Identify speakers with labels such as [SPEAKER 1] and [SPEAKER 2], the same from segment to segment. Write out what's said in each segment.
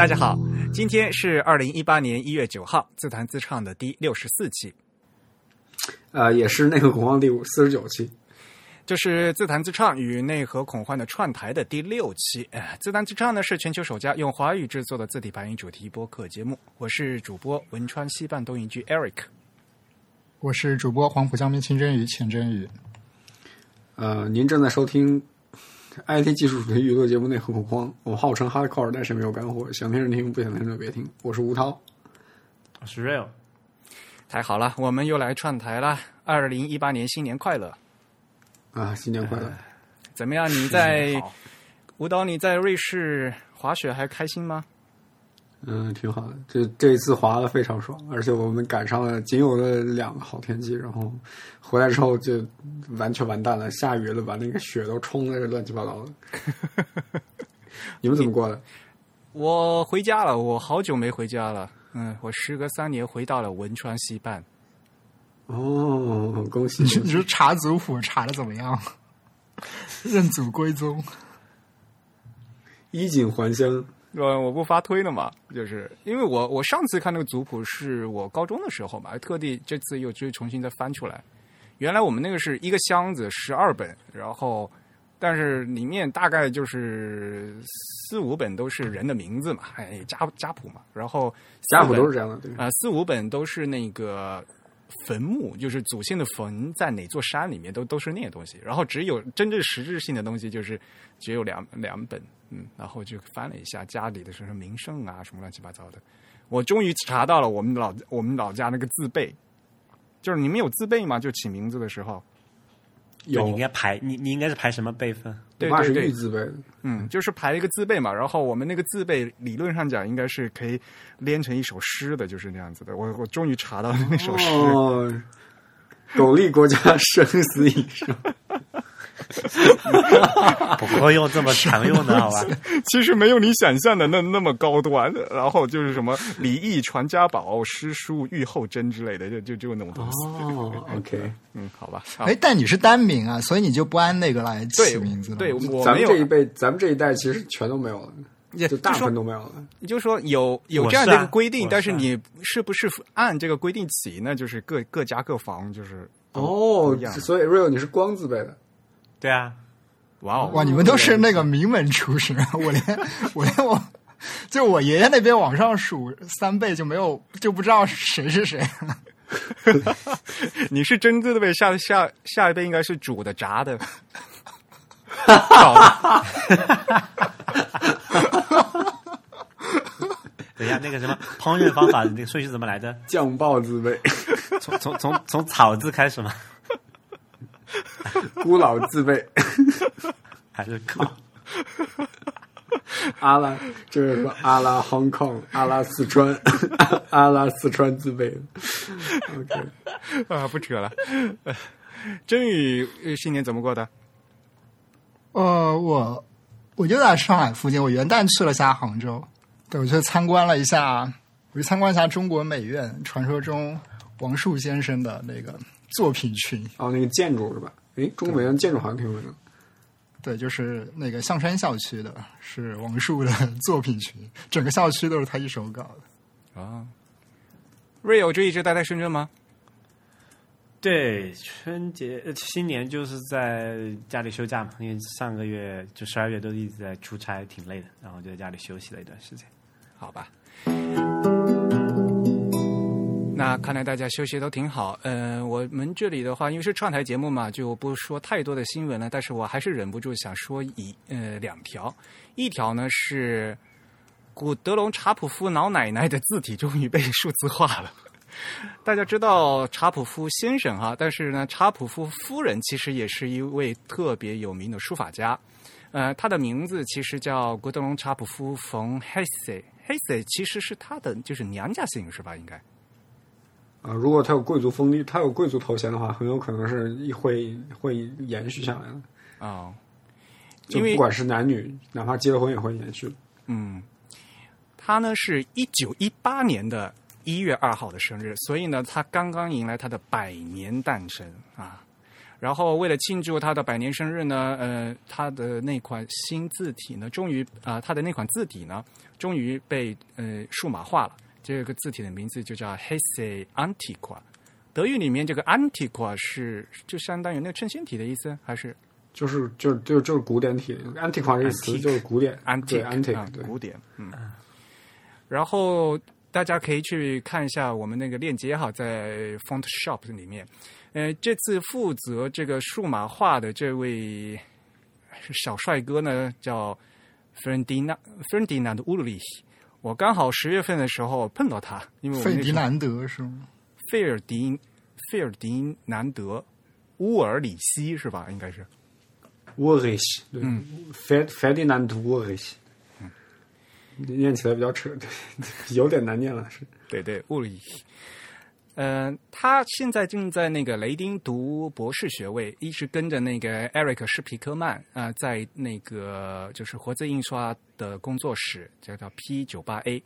[SPEAKER 1] 大家好，今天是二零一八年一月九号，自弹自唱的第六十四期，
[SPEAKER 2] 呃，也是内核恐慌第五四十九期。
[SPEAKER 1] 就是自弹自唱与内核恐慌的串台的第六期。哎，自弹自唱呢是全球首家用华语制作的字体排音主题播客节目。我是主播汶川西半东营居 Eric，
[SPEAKER 3] 我是主播黄浦江边清蒸鱼钱真宇。
[SPEAKER 2] 呃，您正在收听 IT 技术主题娱乐节目《内核恐慌》，我号称 hardcore，但是没有干货，想听就听，不想听就别听。我是吴涛，
[SPEAKER 4] 我是 Real。
[SPEAKER 1] 太好了，我们又来串台了。二零一八年新年快乐！
[SPEAKER 2] 啊，新年快乐！
[SPEAKER 1] 怎么样？你在舞蹈？你在瑞士滑雪还开心吗？
[SPEAKER 2] 嗯，挺好的。这这一次滑的非常爽，而且我们赶上了仅有的两个好天气，然后回来之后就完全完蛋了，下雨了，把那个雪都冲的乱七八糟的。你们怎么过的？
[SPEAKER 1] 我回家了，我好久没回家了。嗯，我时隔三年回到了汶川西半。
[SPEAKER 2] 哦，恭喜！
[SPEAKER 3] 你说查族谱查的怎么样？认祖归宗，
[SPEAKER 2] 衣锦还乡。
[SPEAKER 1] 呃，我不发推了嘛，就是因为我我上次看那个族谱是我高中的时候嘛，特地这次又就重新再翻出来。原来我们那个是一个箱子十二本，然后但是里面大概就是四五本都是人的名字嘛，哎家家谱嘛，然后
[SPEAKER 2] 家谱都是这样的，对
[SPEAKER 1] 啊，四五本都是那个。坟墓就是祖先的坟在哪座山里面，都都是那些东西。然后只有真正实质性的东西，就是只有两两本，嗯。然后就翻了一下家里的什么名胜啊，什么乱七八糟的。我终于查到了我们老我们老家那个字辈，就是你们有字辈吗？就起名字的时候。
[SPEAKER 4] 有，你应该排你你应该是排什么辈分？
[SPEAKER 1] 对对对，
[SPEAKER 2] 字辈，
[SPEAKER 1] 嗯，就是排一个字辈嘛。然后我们那个字辈理论上讲应该是可以连成一首诗的，就是那样子的。我我终于查到了那首诗。
[SPEAKER 2] 哦，苟利国家生死以上。
[SPEAKER 4] 不会用这么常用的，好吧？
[SPEAKER 1] 其实没有你想象的那那么高端。然后就是什么礼义传家宝、诗书御后珍之类的，就就就那种东西。
[SPEAKER 2] 哦，OK，
[SPEAKER 1] 嗯，好吧。
[SPEAKER 3] 哎，但你是单名啊，所以你就不按那个来起名字。
[SPEAKER 1] 对，我
[SPEAKER 2] 咱们这一辈，咱们这一代其实全都没有了，就大部分都没有了。
[SPEAKER 1] 你就是说，有有这样的一个规定，但是你是不是按这个规定起？那就是各各家各房，就是
[SPEAKER 2] 哦。所以 Real 你是光字辈的。
[SPEAKER 4] 对啊，
[SPEAKER 1] 哇哦
[SPEAKER 3] 哇！你们都是那个名门出身，我连我连我就我爷爷那边往上数三辈就没有就不知道谁是谁。
[SPEAKER 1] 你是真字辈，下下下一辈应该是煮的炸的。
[SPEAKER 4] 等一下，那个什么烹饪方法，那个顺序怎么来的？
[SPEAKER 2] 酱爆字辈，
[SPEAKER 4] 从从从从草字开始吗？
[SPEAKER 2] 孤老自备，
[SPEAKER 4] 还是靠
[SPEAKER 2] 阿拉，就是说阿拉 Hong Kong，阿拉四川，阿拉四川自备。OK，
[SPEAKER 1] 啊，不扯了。真宇新年怎么过的？
[SPEAKER 3] 呃，我我就在上海附近，我元旦去了下杭州，对我去参观了一下，我去参观一下中国美院，传说中王树先生的那个作品群。
[SPEAKER 2] 哦，那个建筑是吧？哎，中国美院建筑好像挺有名的。
[SPEAKER 3] 对，就是那个象山校区的，是王树的 作品群，整个校区都是他一手搞的。
[SPEAKER 1] 啊，Rio 就一直待在深圳吗？
[SPEAKER 4] 对，春节、新年就是在家里休假嘛，因为上个月就十二月都一直在出差，挺累的，然后就在家里休息了一段时间。
[SPEAKER 1] 好吧。那看来大家休息都挺好。嗯，我们这里的话，因为是串台节目嘛，就不说太多的新闻了。但是我还是忍不住想说一呃两条。一条呢是古德隆查普夫老奶奶的字体终于被数字化了。大家知道查普夫先生哈，但是呢，查普夫夫人其实也是一位特别有名的书法家。呃，他的名字其实叫古德隆查普夫冯 Hesse，Hesse 其实是他的就是娘家姓是吧？应该。
[SPEAKER 2] 啊，如果他有贵族封地，他有贵族头衔的话，很有可能是会会延续下来的
[SPEAKER 1] 啊。
[SPEAKER 2] 就不管是男女，哪怕结了婚也会延续。
[SPEAKER 1] 嗯，他呢是一九一八年的一月二号的生日，所以呢，他刚刚迎来他的百年诞生啊。然后为了庆祝他的百年生日呢，呃，他的那款新字体呢，终于啊、他的那款字体呢，终于被呃数码化了。这个字体的名字就叫 Hesse Antiqua。德语里面这个 Antiqua 是就相当于那个衬线体的意思，还是
[SPEAKER 2] 就是就就就是古典体，antique 这个词就是古典
[SPEAKER 1] antique
[SPEAKER 2] 对
[SPEAKER 1] 啊
[SPEAKER 2] antique 对。
[SPEAKER 1] 古典，嗯。然后大家可以去看一下我们那个链接哈，在 Font Shop 里面。呃，这次负责这个数码化的这位小帅哥呢，叫 Ferdinand Ferdinand Ulrich。我刚好十月份的时候碰到他，因为
[SPEAKER 3] 费迪南德是吗？
[SPEAKER 1] 费尔迪费尔迪南德乌尔里希是吧？应该是。
[SPEAKER 2] Ulrich，对，Fed Ferdinand Ulrich，念起来比较扯，对，有点难念了，是。
[SPEAKER 1] 对对，物理。嗯、他现在正在那个雷丁读博士学位，一直跟着那个 Eric 施皮克曼啊、呃在那个就是活字印刷的工作室，叫叫 P 九八 A。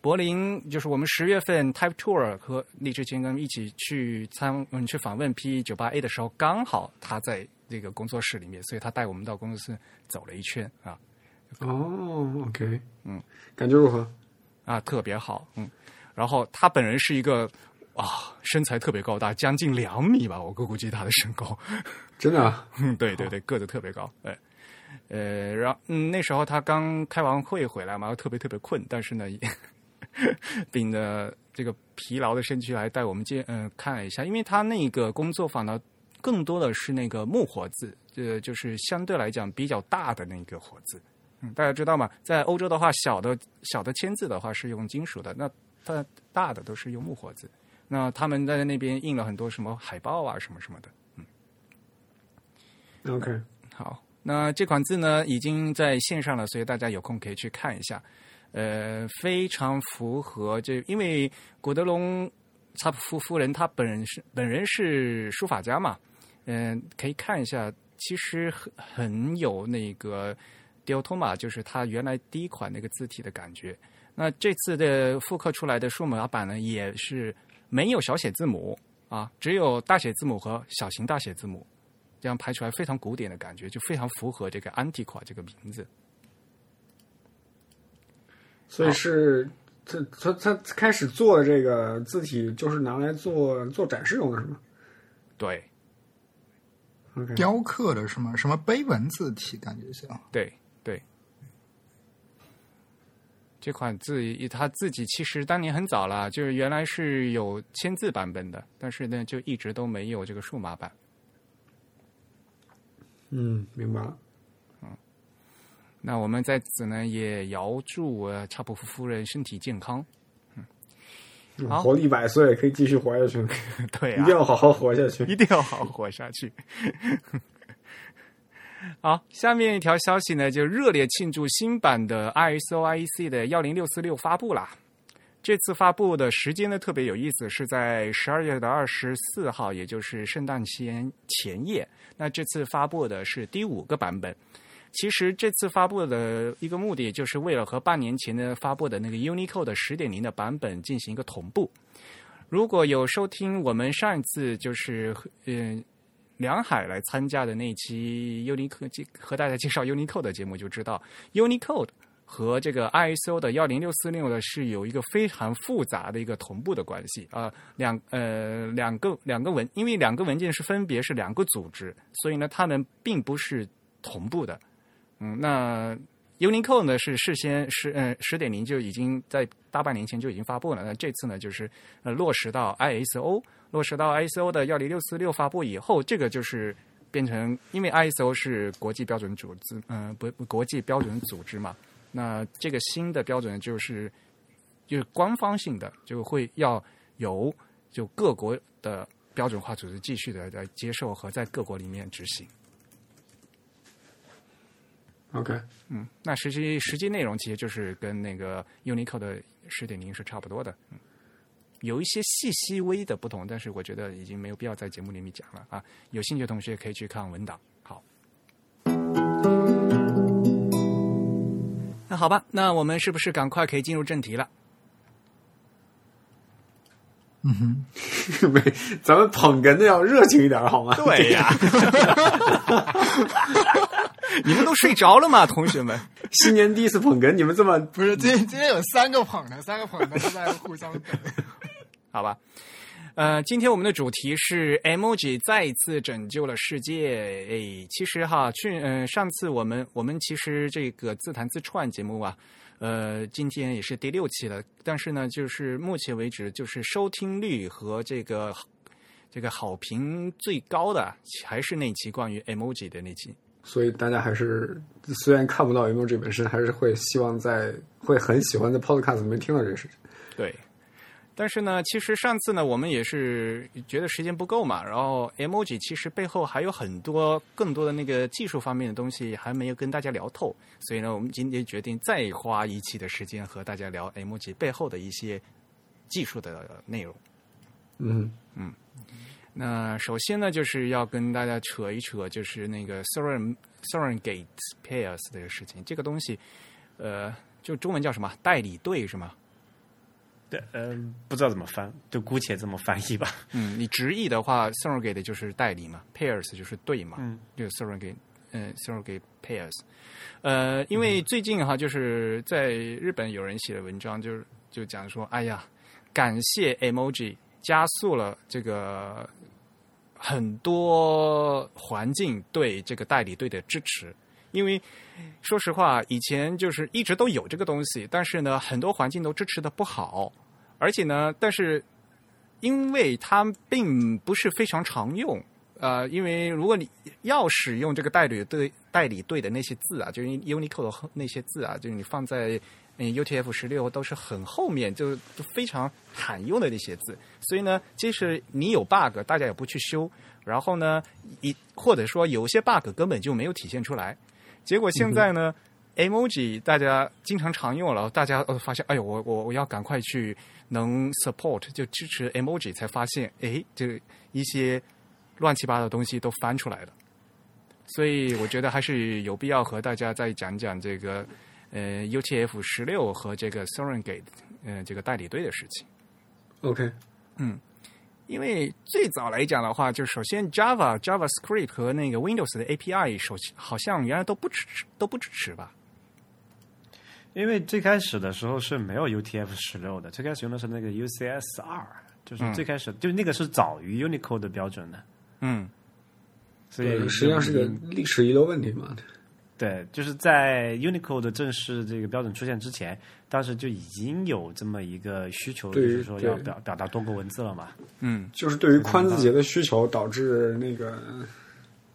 [SPEAKER 1] 柏林就是我们十月份 Type Tour 和荔枝青跟一起去参嗯去访问 P 九八 A 的时候，刚好他在这个工作室里面，所以他带我们到工作室走了一圈啊
[SPEAKER 2] 哦，OK，
[SPEAKER 1] 嗯，
[SPEAKER 2] 感觉如何？
[SPEAKER 1] 啊，特别好，嗯。然后他本人是一个啊身材特别高大，将近两米吧，我估估计他的身高。
[SPEAKER 2] 真的啊？
[SPEAKER 1] 嗯，对对对，个子特别高，哎，呃，然后嗯，那时候他刚开完会回来嘛，特别特别困，但是呢，也 秉着这个疲劳的身躯来带我们见嗯、看了一下，因为他那个工作坊呢，更多的是那个木活字，呃，就是相对来讲比较大的那个活字。嗯，大家知道吗？在欧洲的话，小的小的签字的话是用金属的，那它大的都是用木活字。那他们在那边印了很多什么海报啊，什么什么的。
[SPEAKER 2] 嗯 OK，
[SPEAKER 1] 好，那这款字呢已经在线上了，所以大家有空可以去看一下。呃，非常符合这，因为古德隆查普夫夫人她本人是本人是书法家嘛，嗯、可以看一下，其实很很有那个 d i o t o m a 就是他原来第一款那个字体的感觉。那这次的复刻出来的数码版呢，也是没有小写字母啊，只有大写字母和小型大写字母。这样排出来非常古典的感觉，就非常符合这个 Antiqua 这个名字。
[SPEAKER 2] 所以是他他他开始做的这个字体，就是拿来做做展示用的，是吗
[SPEAKER 1] 对
[SPEAKER 3] 雕刻的是吗？什么碑文字体感觉像？
[SPEAKER 1] 对对，这款字他自己其实当年很早了，就是原来是有签字版本的，但是呢就一直都没有这个数码版。
[SPEAKER 2] 嗯，明白了。
[SPEAKER 1] 嗯那我们在此呢也遥祝呃查普夫夫人身体健康。
[SPEAKER 2] 嗯
[SPEAKER 1] 好
[SPEAKER 2] 活一百岁可以继续活下去，
[SPEAKER 1] 对啊
[SPEAKER 2] 一定，要好好活下去。
[SPEAKER 1] 一定要好好活下去。好，下面一条消息呢，就热烈庆祝新版的 ISO IEC 的幺零六四六发布啦。这次发布的时间呢特别有意思，是在十二月的二十四号，也就是圣诞前前夜。那这次发布的是第五个版本。其实这次发布的一个目的，就是为了和半年前呢发布的那个 Unicode 十点零的版本进行一个同步。如果有收听我们上一次就是嗯、梁海来参加的那期 Unicode 和大家介绍 Unicode 的节目，就知道 Unicode 和这个 ISO 的幺零六四六呢是有一个非常复杂的一个同步的关系啊、两呃两个两个文，因为两个文件是分别是两个组织，所以呢它们并不是同步的。嗯，那 Unicode 呢是事先十嗯十点零就已经在大半年前就已经发布了，那这次呢就是呃落实到 ISO，落实到 ISO 的幺零六四六发布以后，这个就是变成因为 ISO 是国际标准组织，嗯、呃、不不国际标准组织嘛，那这个新的标准就是就是官方性的，就会要由就各国的标准化组织继续的来接受和在各国里面执行。
[SPEAKER 2] OK，
[SPEAKER 1] 嗯，那实际实际内容其实就是跟那个 Unicode 的十点零是差不多的，嗯，有一些细细微的不同，但是我觉得已经没有必要在节目里面讲了啊。有兴趣的同学可以去看文档。好，那好吧，那我们是不是赶快可以进入正题了？
[SPEAKER 3] 嗯哼，
[SPEAKER 2] 没，咱们捧哏的要热情一点好吗？
[SPEAKER 1] 对呀、你们都睡着了吗，同学们？
[SPEAKER 2] 新年第一次捧哏，你们这么
[SPEAKER 3] 不是，今天今天有三个捧的，三个捧的都在互相等。
[SPEAKER 1] 好吧。呃，今天我们的主题是 emoji 再次拯救了世界。哎，其实哈，去呃上次我们我们其实这个自弹自串节目啊，呃，今天也是第六期了。但是呢，就是目前为止，就是收听率和这个这个好评最高的还是那期关于 emoji 的那期。
[SPEAKER 2] 所以大家还是虽然看不到 emoji 本身，还是会希望在会很喜欢在 podcast 里面听到这个事情。
[SPEAKER 1] 对，但是呢，其实上次呢，我们也是觉得时间不够嘛，然后 emoji 其实背后还有很多更多的那个技术方面的东西还没有跟大家聊透，所以呢，我们今天决定再花一期的时间和大家聊 emoji 背后的一些技术的内容。
[SPEAKER 2] 嗯嗯，
[SPEAKER 1] 那首先呢，就是要跟大家扯一扯，就是那个 Soren Surrogate pairs 这个事情。这个东西，呃，就中文叫什么？代理队是吗？
[SPEAKER 4] 对，嗯、不知道怎么翻，就姑且这么翻译吧。
[SPEAKER 1] 嗯，你直译的话，surrogate 就是代理嘛，pairs 就是对嘛，
[SPEAKER 4] 嗯，
[SPEAKER 1] 就 surrogate，嗯、surrogate pairs。呃，因为最近哈，就是在日本有人写的文章，就是就讲说，哎呀，感谢 emoji 加速了这个很多环境对这个代理队的支持，因为说实话，以前就是一直都有这个东西，但是呢，很多环境都支持的不好，而且呢，但是因为它并不是非常常用，呃，因为如果你要使用这个代理对代理对的那些字啊，就是 Unicode 的那些字啊，就是你放在嗯 UTF 十六都是很后面，就就非常罕用的那些字，所以呢，即使你有 bug，大家也不去修，然后呢，一或者说有些 bug 根本就没有体现出来，结果现在呢。emoji 大家经常常用了，大家呃发现，哎呦，我我我要赶快去能 support 就支持 emoji，才发现，哎，这一些乱七八糟的东西都翻出来了。所以我觉得还是有必要和大家再讲讲这个呃 UTF 十六和这个 Surrogate 呃这个代理队的事情。
[SPEAKER 2] OK，嗯
[SPEAKER 1] 因为最早来讲的话，就首先 Java、JavaScript 和那个 Windows 的 API 首好像原来都不支持，都不支持吧？
[SPEAKER 4] 因为最开始的时候是没有 UTF 十六的，最开始用的是那个 UCS 二，就是最开始、就那个是早于 Unicode 的标准的，
[SPEAKER 1] 嗯
[SPEAKER 4] 所以
[SPEAKER 2] 对，实际上是个历史遗留问题嘛。
[SPEAKER 4] 对，就是在 Unicode 正式这个标准出现之前，当时就已经有这么一个需求，就是说要
[SPEAKER 2] 对
[SPEAKER 4] 表表达多个文字了嘛。
[SPEAKER 1] 嗯
[SPEAKER 2] 就是对于宽字节的需求，导致那个，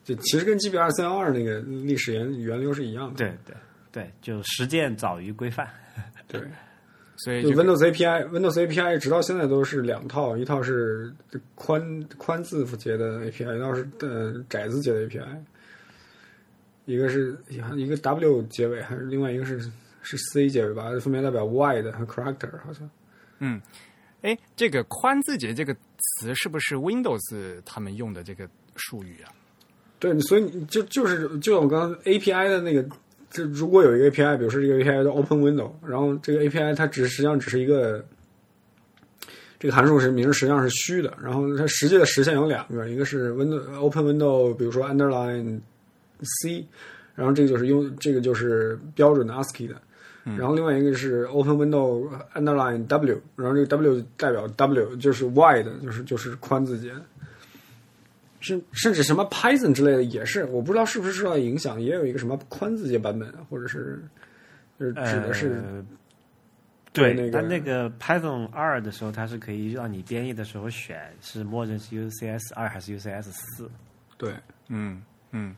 [SPEAKER 2] 就其实跟 GB 二三幺二那个历史源源流是一样的。
[SPEAKER 4] 对对对，就实践早于规范。
[SPEAKER 2] 对，
[SPEAKER 1] 所以这个
[SPEAKER 2] Windows API，Windows API 直到现在都是两套，一套是宽宽字符节的 API，一套是呃窄字节的 API，一个是一个 W 结尾，还是另外一个是是 C 结尾吧，分别代表 wide 和 character 好像。
[SPEAKER 1] 嗯哎，这个宽字节这个词是不是 Windows 他们用的这个术语啊？
[SPEAKER 2] 对，所以你就就是就像我刚刚 API 的那个，这如果有一个 API，比如说这个 API 叫 Open Window，然后这个 API 它只实际上只是一个这个函数是名实际上是虚的，然后它实际的实现有两个，一个是 Window Open Window，比如说 underline C，然后这个就是用这个就是标准的 ASCII 的。然后另外一个是 Open Window underline W，然后这个 W 代表 W 就是 wide，就是就是宽字节。甚甚至什么 Python 之类的也是，我不知道是不是受到影响，也有一个什么宽字节版本，或者是就是指的是、
[SPEAKER 4] 呃、对，
[SPEAKER 2] 那个
[SPEAKER 4] 但那个 Python 二的时候，它是可以让你编译的时候选是默认是 UCS 二还是 UCS 四。
[SPEAKER 2] 对
[SPEAKER 1] 嗯嗯。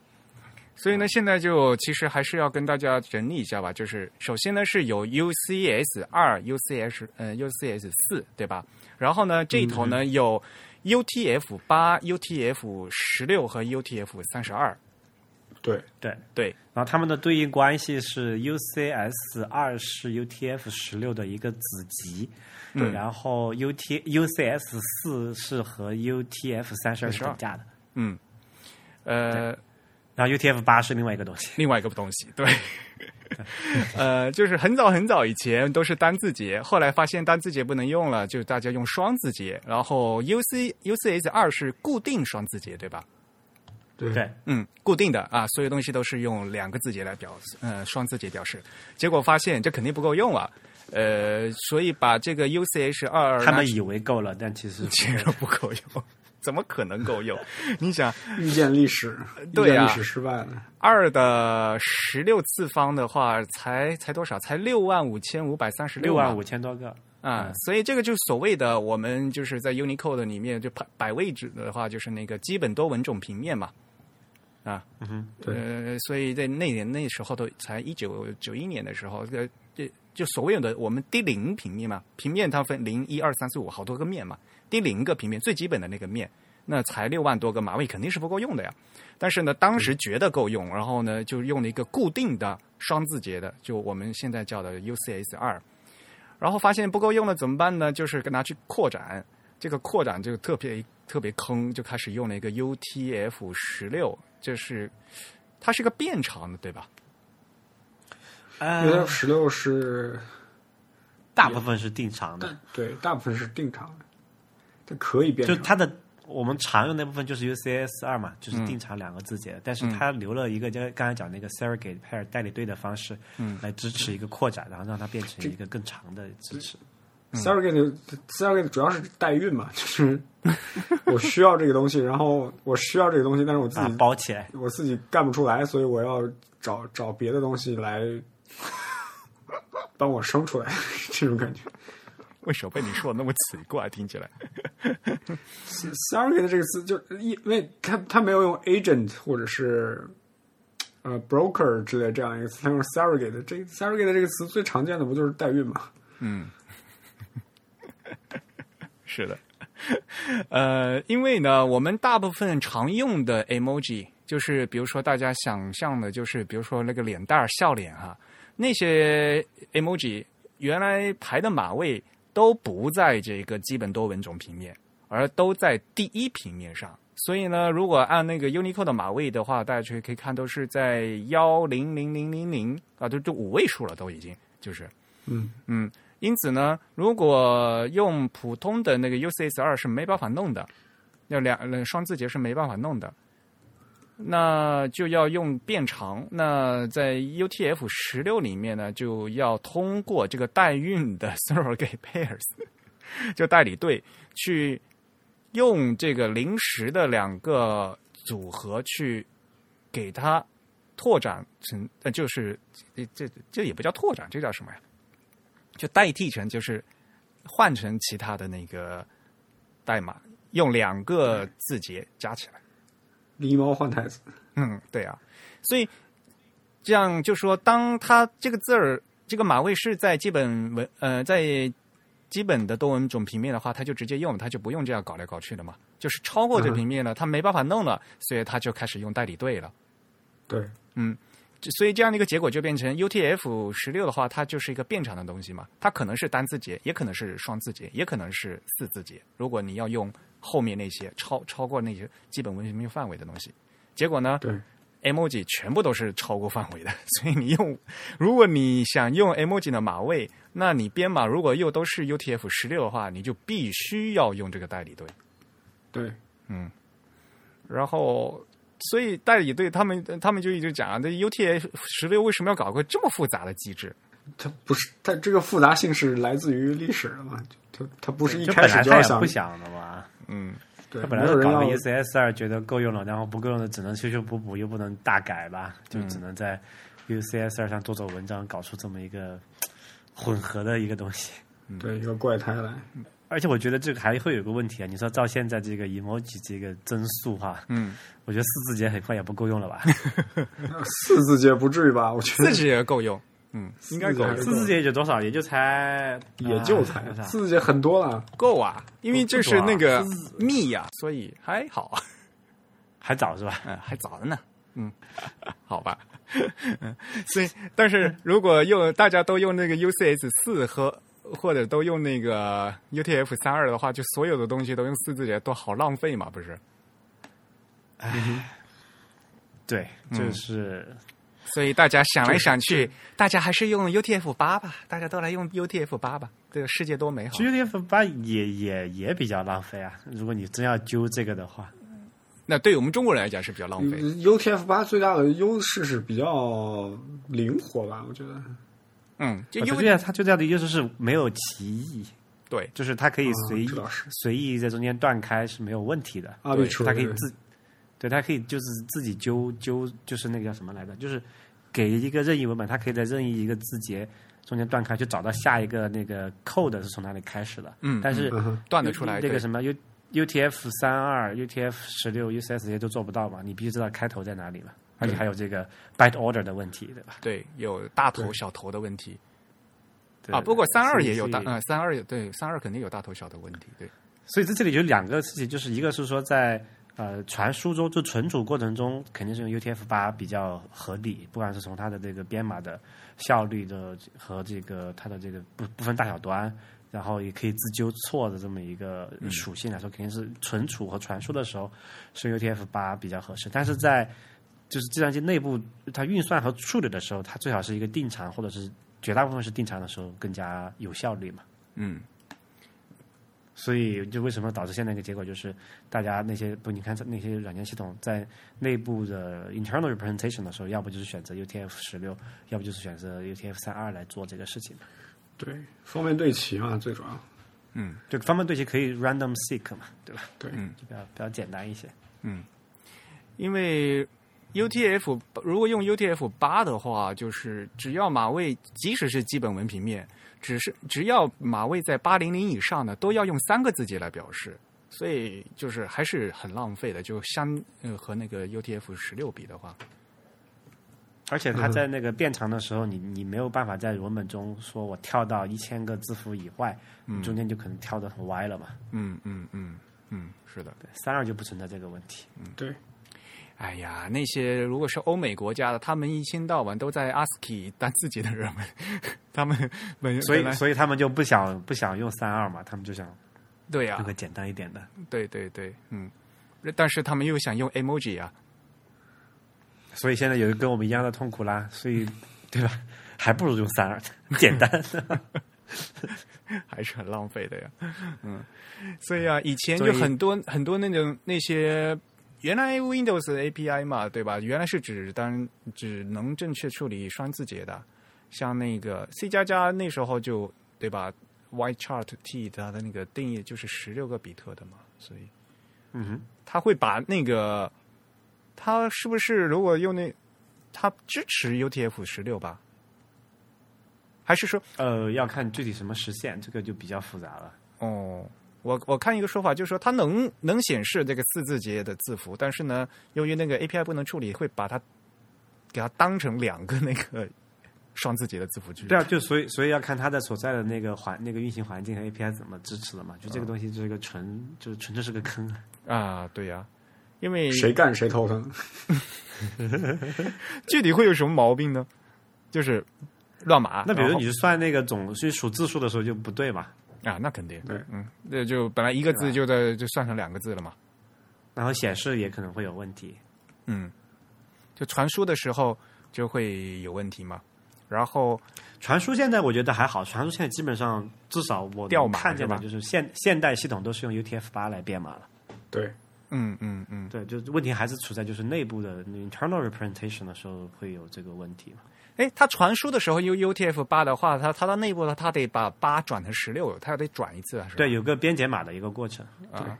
[SPEAKER 1] 所以呢，现在就其实还是要跟大家整理一下吧。就是首先呢是有 UCS 二、UCS 呃 UCS 四，对吧？然后呢这一头呢有 UTF 八、UTF 十六和 UTF 三十二。
[SPEAKER 2] 对。
[SPEAKER 4] 对，
[SPEAKER 1] 对，
[SPEAKER 4] 然后它们的对应关系是 UCS 二是 UTF 十六的一个子集，
[SPEAKER 1] 对
[SPEAKER 4] 然后 UT UCS 四是和 UTF 三十二是等价的。
[SPEAKER 1] 嗯，呃，
[SPEAKER 4] 然然后 UTF 八是另外一个东西。
[SPEAKER 1] 另外一个东西，对，呃，就是很早很早以前都是单字节，后来发现单字节不能用了，就大家用双字节，然后 UC UCS 二是固定双字节，对吧？
[SPEAKER 2] 对
[SPEAKER 4] 对，
[SPEAKER 1] 嗯，固定的啊，所有东西都是用两个字节来表示，呃，双字节表示。结果发现这肯定不够用了，呃，所以把这个 UCH 二
[SPEAKER 4] 他们以为够了，但其实
[SPEAKER 1] 其实不够用，怎么可能够用？你想，
[SPEAKER 2] 遇见历史，
[SPEAKER 1] 对呀
[SPEAKER 2] 失败了。
[SPEAKER 1] 二的十六次方的话，才才多少？才六万五千五百三十
[SPEAKER 4] 六万五千多个。
[SPEAKER 1] 啊，所以这个就所谓的我们就是在 Unicode 里面就摆摆位置的话，就是那个基本多文种平面嘛，啊，
[SPEAKER 4] 嗯哼，
[SPEAKER 2] 对
[SPEAKER 1] 呃，所以在那年那时候都才一九九一年的时候，呃，就就所有的我们第零平面嘛，平面它分零一二三四五好多个面嘛，第零个平面最基本的那个面，那才六万多个码位肯定是不够用的呀。但是呢，当时觉得够用，然后呢就用了一个固定的双字节的，就我们现在叫的 UCS 二。然后发现不够用了怎么办呢？就是拿去扩展，这个扩展就特别特别坑，就开始用了一个 UTF 十六，就是它是个变长的，对吧
[SPEAKER 2] ？UTF
[SPEAKER 4] 呃，
[SPEAKER 2] 十六是
[SPEAKER 4] 大部分是定长的，
[SPEAKER 2] 对，大部分是定长的，它可以变长。
[SPEAKER 4] 就它的我们常用那部分就是 UCS 二嘛，就是定长两个字节，但是它留了一个就刚才讲那个 surrogate pair 代理对的方式，嗯，来支持一个扩展，然后让它变成一个更长的支持。
[SPEAKER 2] surrogate surrogate 主要是代孕嘛，就是我需要这个东西，然后我需要这个东西，但是我自己
[SPEAKER 4] 包起来，
[SPEAKER 2] 我自己干不出来，所以我要找找别的东西来帮我生出来，这种感觉。
[SPEAKER 1] 为什么被你说的那么奇怪？听起来
[SPEAKER 2] surrogate 这个词就因为他他没有用 agent 或者是呃 broker 之类这样一个词，他用 surrogate。这 surrogate 这个词最常见的不就是代孕吗？嗯？
[SPEAKER 1] 是的，呃，因为呢，我们大部分常用的 emoji 就是，比如说大家想象的，就是比如说那个脸蛋儿、笑脸哈，那些 emoji 原来排的码位都不在这个基本多文种平面，而都在第一平面上。所以呢，如果按那个 Unicode 的码位的话，大家就可以看都是在幺零零零零零啊，都都五位数了，都已经就是。
[SPEAKER 2] 嗯
[SPEAKER 1] 嗯，因此呢，如果用普通的那个 UCS 二是没办法弄的，要两呃双字节是没办法弄的，那就要用变长。那在 UTF 十六里面呢，就要通过这个代孕的 surrogate pairs，就代理对去用这个临时的两个组合去给它拓展成，呃，就是这这这也不叫拓展，这叫什么呀？就代替成就是换成其他的那个代码，用两个字节加起来。
[SPEAKER 2] 狸猫换太子，
[SPEAKER 1] 嗯，对啊，所以这样就说，当他这个字儿这个码位是在基本文呃在基本的多文种平面的话，他就直接用，他就不用这样搞来搞去的嘛。就是超过这平面了，它没办法弄了，所以他就开始用代理队了。
[SPEAKER 2] 对，嗯
[SPEAKER 1] 所以这样的一个结果就变成 UTF 十六的话，它就是一个变长的东西嘛，它可能是单字节，也可能是双字节，也可能是四字节。如果你要用后面那些超超过那些基本文明范围的东西，结果呢
[SPEAKER 2] 对
[SPEAKER 1] ，，emoji 全部都是超过范围的。所以你用，如果你想用 emoji 的码位，那你编码如果又都是 UTF 十六的话，你就必须要用这个代理对。
[SPEAKER 2] 对，
[SPEAKER 1] 然后，所以代理对他们，他们就一直讲啊，这 UTF 十六为什么要搞个这么复杂的机制？
[SPEAKER 2] 它不是它这个复杂性是来自于历史的嘛？它它不是一开始就要想
[SPEAKER 4] 不想的嘛。
[SPEAKER 1] 嗯，
[SPEAKER 2] 对，
[SPEAKER 4] 他本来是搞个
[SPEAKER 2] 没有人要
[SPEAKER 4] ECS 二，觉得够用了，然后不够用的只能修修补补，又不能大改吧，就只能在 UCS 二上做做文章，搞出这么一个混合的一个东西。
[SPEAKER 2] 对一个怪胎来。
[SPEAKER 4] 而且我觉得这个还会有个问题啊，你说照现在这个 emoji 这个增速哈，
[SPEAKER 1] 嗯，
[SPEAKER 4] 我觉得四字节很快也不够用了吧？
[SPEAKER 2] 四字节不至于吧？我觉得
[SPEAKER 1] 四字节够用，嗯，应该够
[SPEAKER 2] 四字
[SPEAKER 4] 节也就多少，也就才
[SPEAKER 2] 也就才
[SPEAKER 4] 啊
[SPEAKER 2] 四字节很多了。
[SPEAKER 1] 够啊，因为这是那个密呀、所以还好。啊，
[SPEAKER 4] 还早是吧？
[SPEAKER 1] 嗯，还早着呢，嗯，好吧，嗯，所以但是如果用大家都用那个 UCS 四和或者都用那个 UTF 三二的话，就所有的东西都用四字节，都好浪费嘛，不是？
[SPEAKER 4] 对，就是
[SPEAKER 1] 所以大家想来想去，大家还是用 UTF 八吧，大家都来用 UTF 八吧，这个世界多美好
[SPEAKER 4] UTF 八也也也比较浪费啊。如果你真要揪这个的话，
[SPEAKER 1] 那对我们中国人来讲是比较浪费。
[SPEAKER 2] 嗯 UTF 八最大的优势是比较灵活吧，我觉得。
[SPEAKER 1] 嗯，就
[SPEAKER 4] 我
[SPEAKER 1] 因为
[SPEAKER 4] 觉得它最大的优势是没有歧义，
[SPEAKER 1] 对
[SPEAKER 4] 就是它可以随意、随意在中间断开是没有问题的。
[SPEAKER 2] 啊对
[SPEAKER 4] 它可以自，对，它可以就是自己揪揪，就是那个叫什么来着？就是给一个任意文本，它可以在任意一个字节中间断开，去找到下一个那个 code 是从哪里开始的。
[SPEAKER 1] 嗯
[SPEAKER 4] 但是
[SPEAKER 2] 嗯
[SPEAKER 1] 断得出来。对
[SPEAKER 4] 那个什么 U UTF 三二、UTF 十六、UCS 这些都做不到嘛？你必须知道开头在哪里嘛，而且还有这个 byte order 的问题，对吧？
[SPEAKER 1] 对，有大头小头的问题
[SPEAKER 4] 对
[SPEAKER 1] 啊。不过三二也有大，嗯，三二也对，三二肯定有大头小的问题。对，
[SPEAKER 4] 所以在这里有两个事情，就是一个是说在呃传输中，就存储过程中，肯定是用 UTF 八比较合理，不管是从它的这个编码的效率的和这个它的这个不不分大小端，然后也可以自纠错的这么一个属性来说，肯定是存储和传输的时候是用 UTF 八比较合适，但是在就是计算机内部它运算和处理的时候，它最好是一个定场或者是绝大部分是定场的时候更加有效率嘛。
[SPEAKER 1] 嗯，
[SPEAKER 4] 所以就为什么导致现在一个结果就是，大家那些不，你看那些软件系统在内部的 internal representation 的时候，要不就是选择 UTF 十六，要不就是选择 UTF 三二来做这个事情。
[SPEAKER 2] 对，方便对齐嘛，最主要。
[SPEAKER 4] 嗯就方便对齐可以 random seek 嘛，对吧？
[SPEAKER 2] 对，
[SPEAKER 4] 就比较比较简单一些。
[SPEAKER 1] 嗯因为 UTF 如果用 UTF 八的话，就是只要码位，即使是基本文平面，只是只要码位在八零零以上的，都要用三个字节来表示，所以就是还是很浪费的。就相呃和那个 UTF 十六比的话，
[SPEAKER 4] 而且它在那个变长的时候，你你没有办法在文本中说我跳到一千个字符以外，嗯中间就可能跳的很歪了嘛。
[SPEAKER 1] 嗯嗯嗯嗯，是的。
[SPEAKER 4] 三二就不存在这个问题。
[SPEAKER 2] 嗯对，
[SPEAKER 1] 哎呀，那些如果是欧美国家的，他们一天到晚都在 ASCII 当自己的人们，他们本
[SPEAKER 4] 所以所以他们就不想不想用三二嘛，他们就想
[SPEAKER 1] 对呀、
[SPEAKER 4] 用个简单一点的。
[SPEAKER 1] 对对对，嗯，但是他们又想用 emoji 啊，
[SPEAKER 4] 所以现在有一个跟我们一样的痛苦啦，所以对吧？还不如用三二，简单。
[SPEAKER 1] 还是很浪费的呀。嗯，所以啊，以前就很多很多那种那些原来 Windows API 嘛，对吧？原来是只单只能正确处理双字节的，像那个 C 加加那时候就对吧？Y chart T 它的那个定义就是十六个比特的嘛，所以
[SPEAKER 4] 嗯哼，
[SPEAKER 1] 它会把那个它是不是如果用那它支持 UTF 十六吧？还是说
[SPEAKER 4] 呃，要看具体什么实现，这个就比较复杂了。
[SPEAKER 1] 哦，我我看一个说法，就是说它能能显示这个四字节的字符，但是呢，由于那个 API 不能处理，会把它给它当成两个那个双字节的字符去。
[SPEAKER 4] 对啊，就所以所以要看它的所在的那个环那个运行环境和 API 怎么支持的嘛。就这个东西就是一个纯就是纯粹是个坑啊。
[SPEAKER 1] 啊，对呀、因为
[SPEAKER 2] 谁干谁头疼。
[SPEAKER 1] 具体会有什么毛病呢？就是乱码。
[SPEAKER 4] 那比如你算那个总去数字数的时候就不对嘛，
[SPEAKER 1] 啊，那肯定
[SPEAKER 2] 对
[SPEAKER 1] 嗯，那就本来一个字就在就算成两个字了嘛。
[SPEAKER 4] 然后显示也可能会有问题。
[SPEAKER 1] 嗯，就传输的时候就会有问题嘛。然后
[SPEAKER 4] 传输现在我觉得还好，传输现在基本上至少我
[SPEAKER 1] 掉码
[SPEAKER 4] 看见的
[SPEAKER 1] 是吧
[SPEAKER 4] 就是现现代系统都是用 UTF 八来编码了。
[SPEAKER 2] 对，
[SPEAKER 1] 嗯嗯嗯，
[SPEAKER 4] 对，就问题还是处在就是内部的 internal representation 的时候会有这个问题嘛。
[SPEAKER 1] 哎，它传输的时候用 UTF 八的话，它它到内部呢，它得把八转成十六，它得转一次啊，是吧？
[SPEAKER 4] 对，有个编解码的一个过程。
[SPEAKER 1] 啊，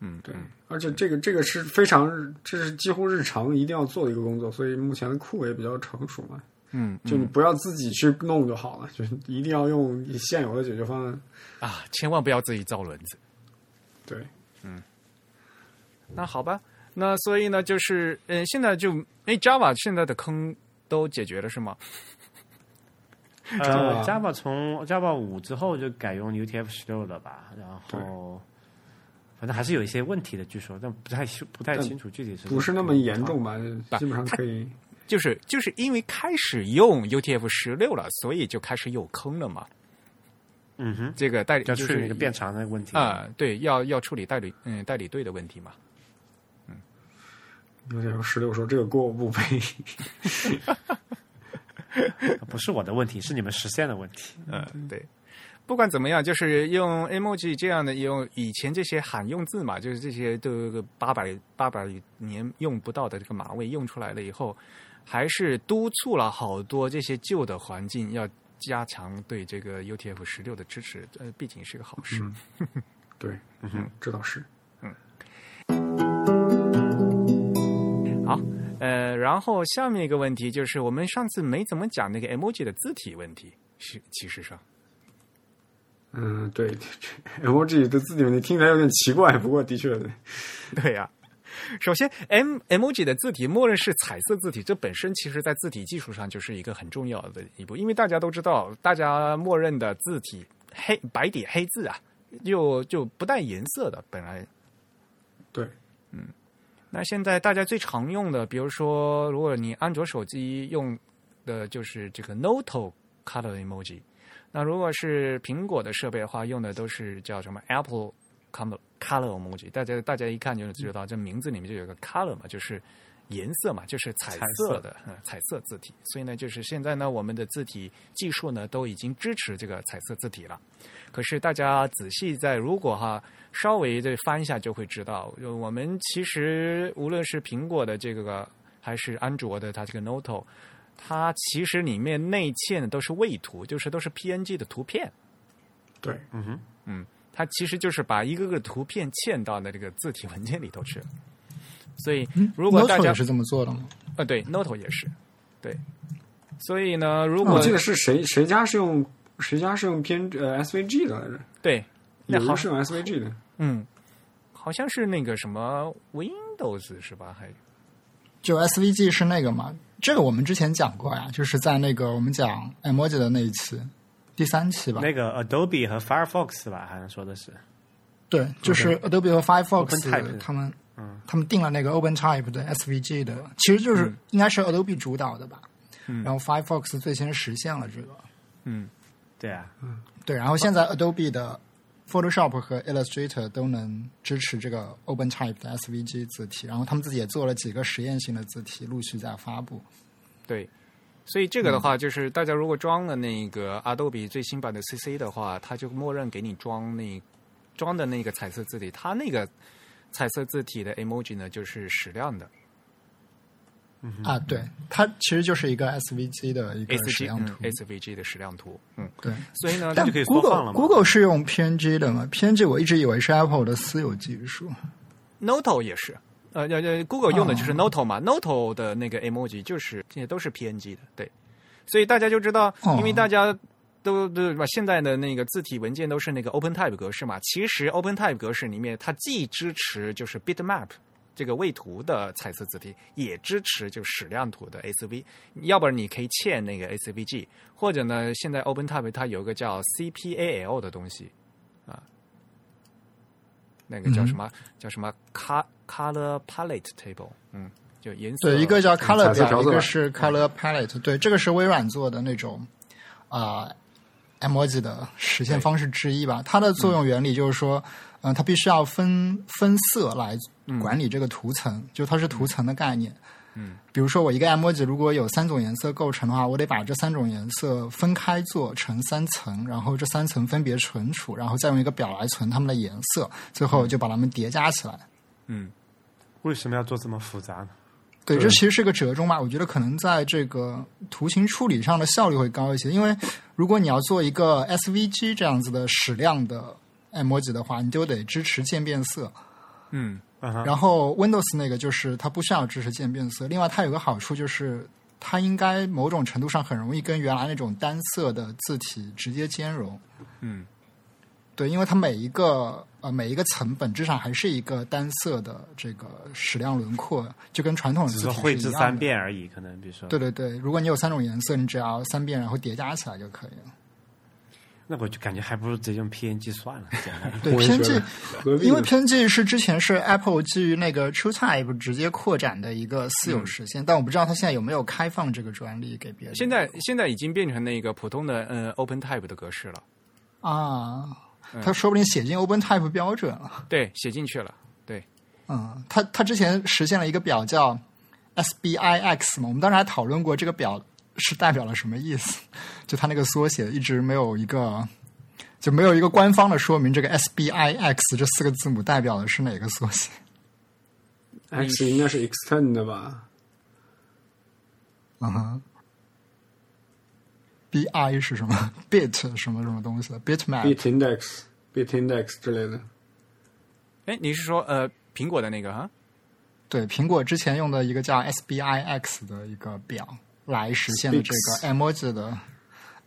[SPEAKER 1] 嗯，
[SPEAKER 2] 对，而且这个这个是非常，这是几乎日常一定要做的一个工作，所以目前的库也比较成熟嘛。
[SPEAKER 1] 嗯，
[SPEAKER 2] 就你不要自己去弄就好了，就是一定要用现有的解决方案。
[SPEAKER 1] 啊，千万不要自己造轮子。
[SPEAKER 2] 对，嗯
[SPEAKER 1] 那好吧，那所以呢，就是嗯，现在就哎，Java 现在的坑都解决了是吗？
[SPEAKER 4] 呃 Java，Java 从 Java 五之后就改用 UTF 十六了吧？然后反正还是有一些问题的，据说，但不太清不太清楚具体是
[SPEAKER 2] 不是那么严重吧？基本上可以。
[SPEAKER 1] 就是就是因为开始用 UTF 十六了，所以就开始有坑了嘛。
[SPEAKER 4] 嗯哼，
[SPEAKER 1] 这个代理就是
[SPEAKER 4] 要处理那个变长的问题
[SPEAKER 1] 啊、对，要要处理代理嗯代理队的问题嘛。
[SPEAKER 2] UTF 十六说这个锅我不背，
[SPEAKER 4] 不是我的问题，是你们实现的问题。
[SPEAKER 1] 嗯，对。不管怎么样，就是用 emoji 这样的用以前这些罕用字嘛，就是这些都有个八百八百年用不到的这个码位用出来了以后，还是督促了好多这些旧的环境要加强对这个 UTF 十六的支持，呃，毕竟是个好事。
[SPEAKER 2] 对，嗯哼，这倒是。
[SPEAKER 1] 好，呃，然后下面一个问题就是，我们上次没怎么讲那个 emoji 的字体问题，是其实上。
[SPEAKER 2] 嗯，对，emoji 的字体问题听起来有点奇怪，不过的确，
[SPEAKER 1] 对呀、首先，M emoji 的字体默认是彩色字体，这本身其实在字体技术上就是一个很重要的一步，因为大家都知道，大家默认的字体黑白底黑字啊，就就不带颜色的，本来
[SPEAKER 2] 对，
[SPEAKER 1] 那现在大家最常用的，比如说，如果你安卓手机用的就是这个 Noto Color Emoji，那如果是苹果的设备的话，用的都是叫什么？Apple Color Color Emoji。大家大家一看就知道，这名字里面就有个 color 嘛，就是颜色嘛，就是彩色的嗯彩色字体。所以呢，就是现在呢，我们的字体技术呢都已经支持这个彩色字体了。可是大家仔细在如果哈稍微的翻一下就会知道，就我们其实无论是苹果的这个还是安卓的它这个 Noto，它其实里面内嵌的都是位图，就是都是 PNG 的图片。
[SPEAKER 2] 对，
[SPEAKER 4] 嗯哼，嗯
[SPEAKER 1] 它其实就是把一个个图片嵌到那这个字体文件里头去了。所以如果大家
[SPEAKER 3] 也是这么做的吗？
[SPEAKER 1] 呃对 Noto 也是对，所以呢，如果
[SPEAKER 2] 哦我记得是谁谁家是用谁家是用偏呃 SVG 的来着，
[SPEAKER 1] 对那好
[SPEAKER 2] 是用 SVG 的，
[SPEAKER 1] 嗯，好像是那个什么 Windows 是吧？还
[SPEAKER 3] 就 SVG 是那个嘛？这个我们之前讲过呀，就是在那个我们讲 emoji 的那一期，第三期吧。
[SPEAKER 4] 那个 Adobe 和 Firefox 吧，好像说的是。
[SPEAKER 3] 对，就是 Adobe 和 Firefox 他们，他们定了那个 OpenType 的 SVG 的，其实就是应该是 Adobe 主导的吧。然后 Firefox 最先实现了这个，
[SPEAKER 1] 嗯。
[SPEAKER 4] 对啊，嗯。
[SPEAKER 3] 对，然后现在 Adobe 的 Photoshop 和 Illustrator 都能支持这个 OpenType 的 SVG 字体，然后他们自己也做了几个实验性的字体，陆续在发布。
[SPEAKER 1] 对，所以这个的话，就是大家如果装了那个 Adobe 最新版的 CC 的话，它就默认给你装那装的那个彩色字体，它那个彩色字体的 emoji 呢就是矢量的。
[SPEAKER 3] 啊，对，它其实就是一个 SVG 的一个矢量图。
[SPEAKER 1] SVG 的矢量图，嗯，
[SPEAKER 3] 对，
[SPEAKER 1] 所以呢，
[SPEAKER 3] 但 Google Google 是用 PNG 的嘛？PNG 我一直以为是 Apple 的私有技术。
[SPEAKER 1] Noto 也是，呃呃呃，Google 用的就是
[SPEAKER 3] 哦。
[SPEAKER 1] Noto 嘛、n o t o 的那个 emoji 就是这些都是 PNG 的，对，所以大家就知道，
[SPEAKER 3] 哦。
[SPEAKER 1] 因为大家都对吧？现在的那个字体文件都是那个 OpenType 格式嘛，其实 OpenType 格式里面它既支持就是 Bitmap 这个位图的彩色字体，也支持就矢量图的 ACV，要不然你可以嵌那个 ACVG，或者呢，现在 OpenType 它有一个叫 CPAL 的东西啊。那个叫什么？叫什么 color color palette table？嗯，就颜色。
[SPEAKER 3] 对，一个叫 Color 表，一个是 Color Palette。对，这个是微软做的那种啊、emoji 的实现方式之一吧。它的作用原理就是说，嗯、它必须要分分色来管理这个图层，就它是图层的概念。
[SPEAKER 1] 嗯，
[SPEAKER 3] 比如说我一个 emoji 如果有三种颜色构成的话，我得把这三种颜色分开做成三层，然后这三层分别存储，然后再用一个表来存它们的颜色，最后就把它们叠加起来。
[SPEAKER 1] 嗯，
[SPEAKER 4] 为什么要做这么复杂呢？
[SPEAKER 3] 对，这其实是个折中吧。我觉得可能在这个图形处理上的效率会高一些，因为如果你要做一个 SVG 这样子的矢量的 emoji 的话，你就得支持渐变色。
[SPEAKER 1] 嗯
[SPEAKER 3] 然后 Windows 那个就是它不需要支持渐变色。另外，它有个好处就是它应该某种程度上很容易跟原来那种单色的字体直接兼容。
[SPEAKER 1] 嗯
[SPEAKER 3] 对，因为它每一个呃每一个层本质上还是一个单色的这个矢量轮廓，就跟传统的
[SPEAKER 4] 只
[SPEAKER 3] 字体
[SPEAKER 4] 是绘制。三遍而已，可能比如说，
[SPEAKER 3] 对对对，如果你有三种颜色，你只要三遍，然后叠加起来就可以了。
[SPEAKER 4] 那我就感觉还不如直接用 PNG 算了，
[SPEAKER 3] 对，PNG 因为 PNG 是之前是 Apple 基于那个 TrueType 直接扩展的一个私有实现，但我不知道它现在有没有开放这个专利给别人。
[SPEAKER 1] 现在现在已经变成那个普通的嗯 OpenType 的格式了，
[SPEAKER 3] 啊，它说不定写进 OpenType 标准了。
[SPEAKER 1] 对，写进去了，对。
[SPEAKER 3] 嗯，它它之前实现了一个表叫 SBIX 嘛，我们当时还讨论过这个表是代表了什么意思，就它那个缩写一直没有一个就没有一个官方的说明，这个 SBIX 这四个字母代表的是哪个缩写
[SPEAKER 2] ？X 应该是 extend 的吧？
[SPEAKER 3] 嗯哼，BI 是什么？bit 什么什么东西的？bitmap
[SPEAKER 2] bit index、bit index 之类的。
[SPEAKER 1] 哎，你是说呃苹果的那个哈？
[SPEAKER 3] 对，苹果之前用的一个叫 SBIX 的一个表来实现的这个 emoji 的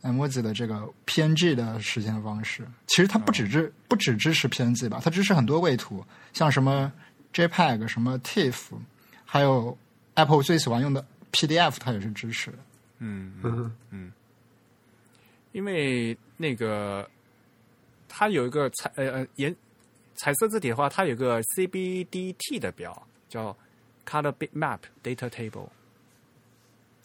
[SPEAKER 3] emoji 的这个 PNG 的实现方式。其实它不只支、不只支持 PNG 吧，它支持很多位图，像什么 JPEG、什么 TIFF，还有 Apple 最喜欢用的 PDF，它也是支持的。
[SPEAKER 1] 嗯，
[SPEAKER 2] 嗯，
[SPEAKER 1] 因为那个它有一个彩呃呃颜彩色字体的话，它有个 CBDT 的表叫 Color Bitmap Data Table。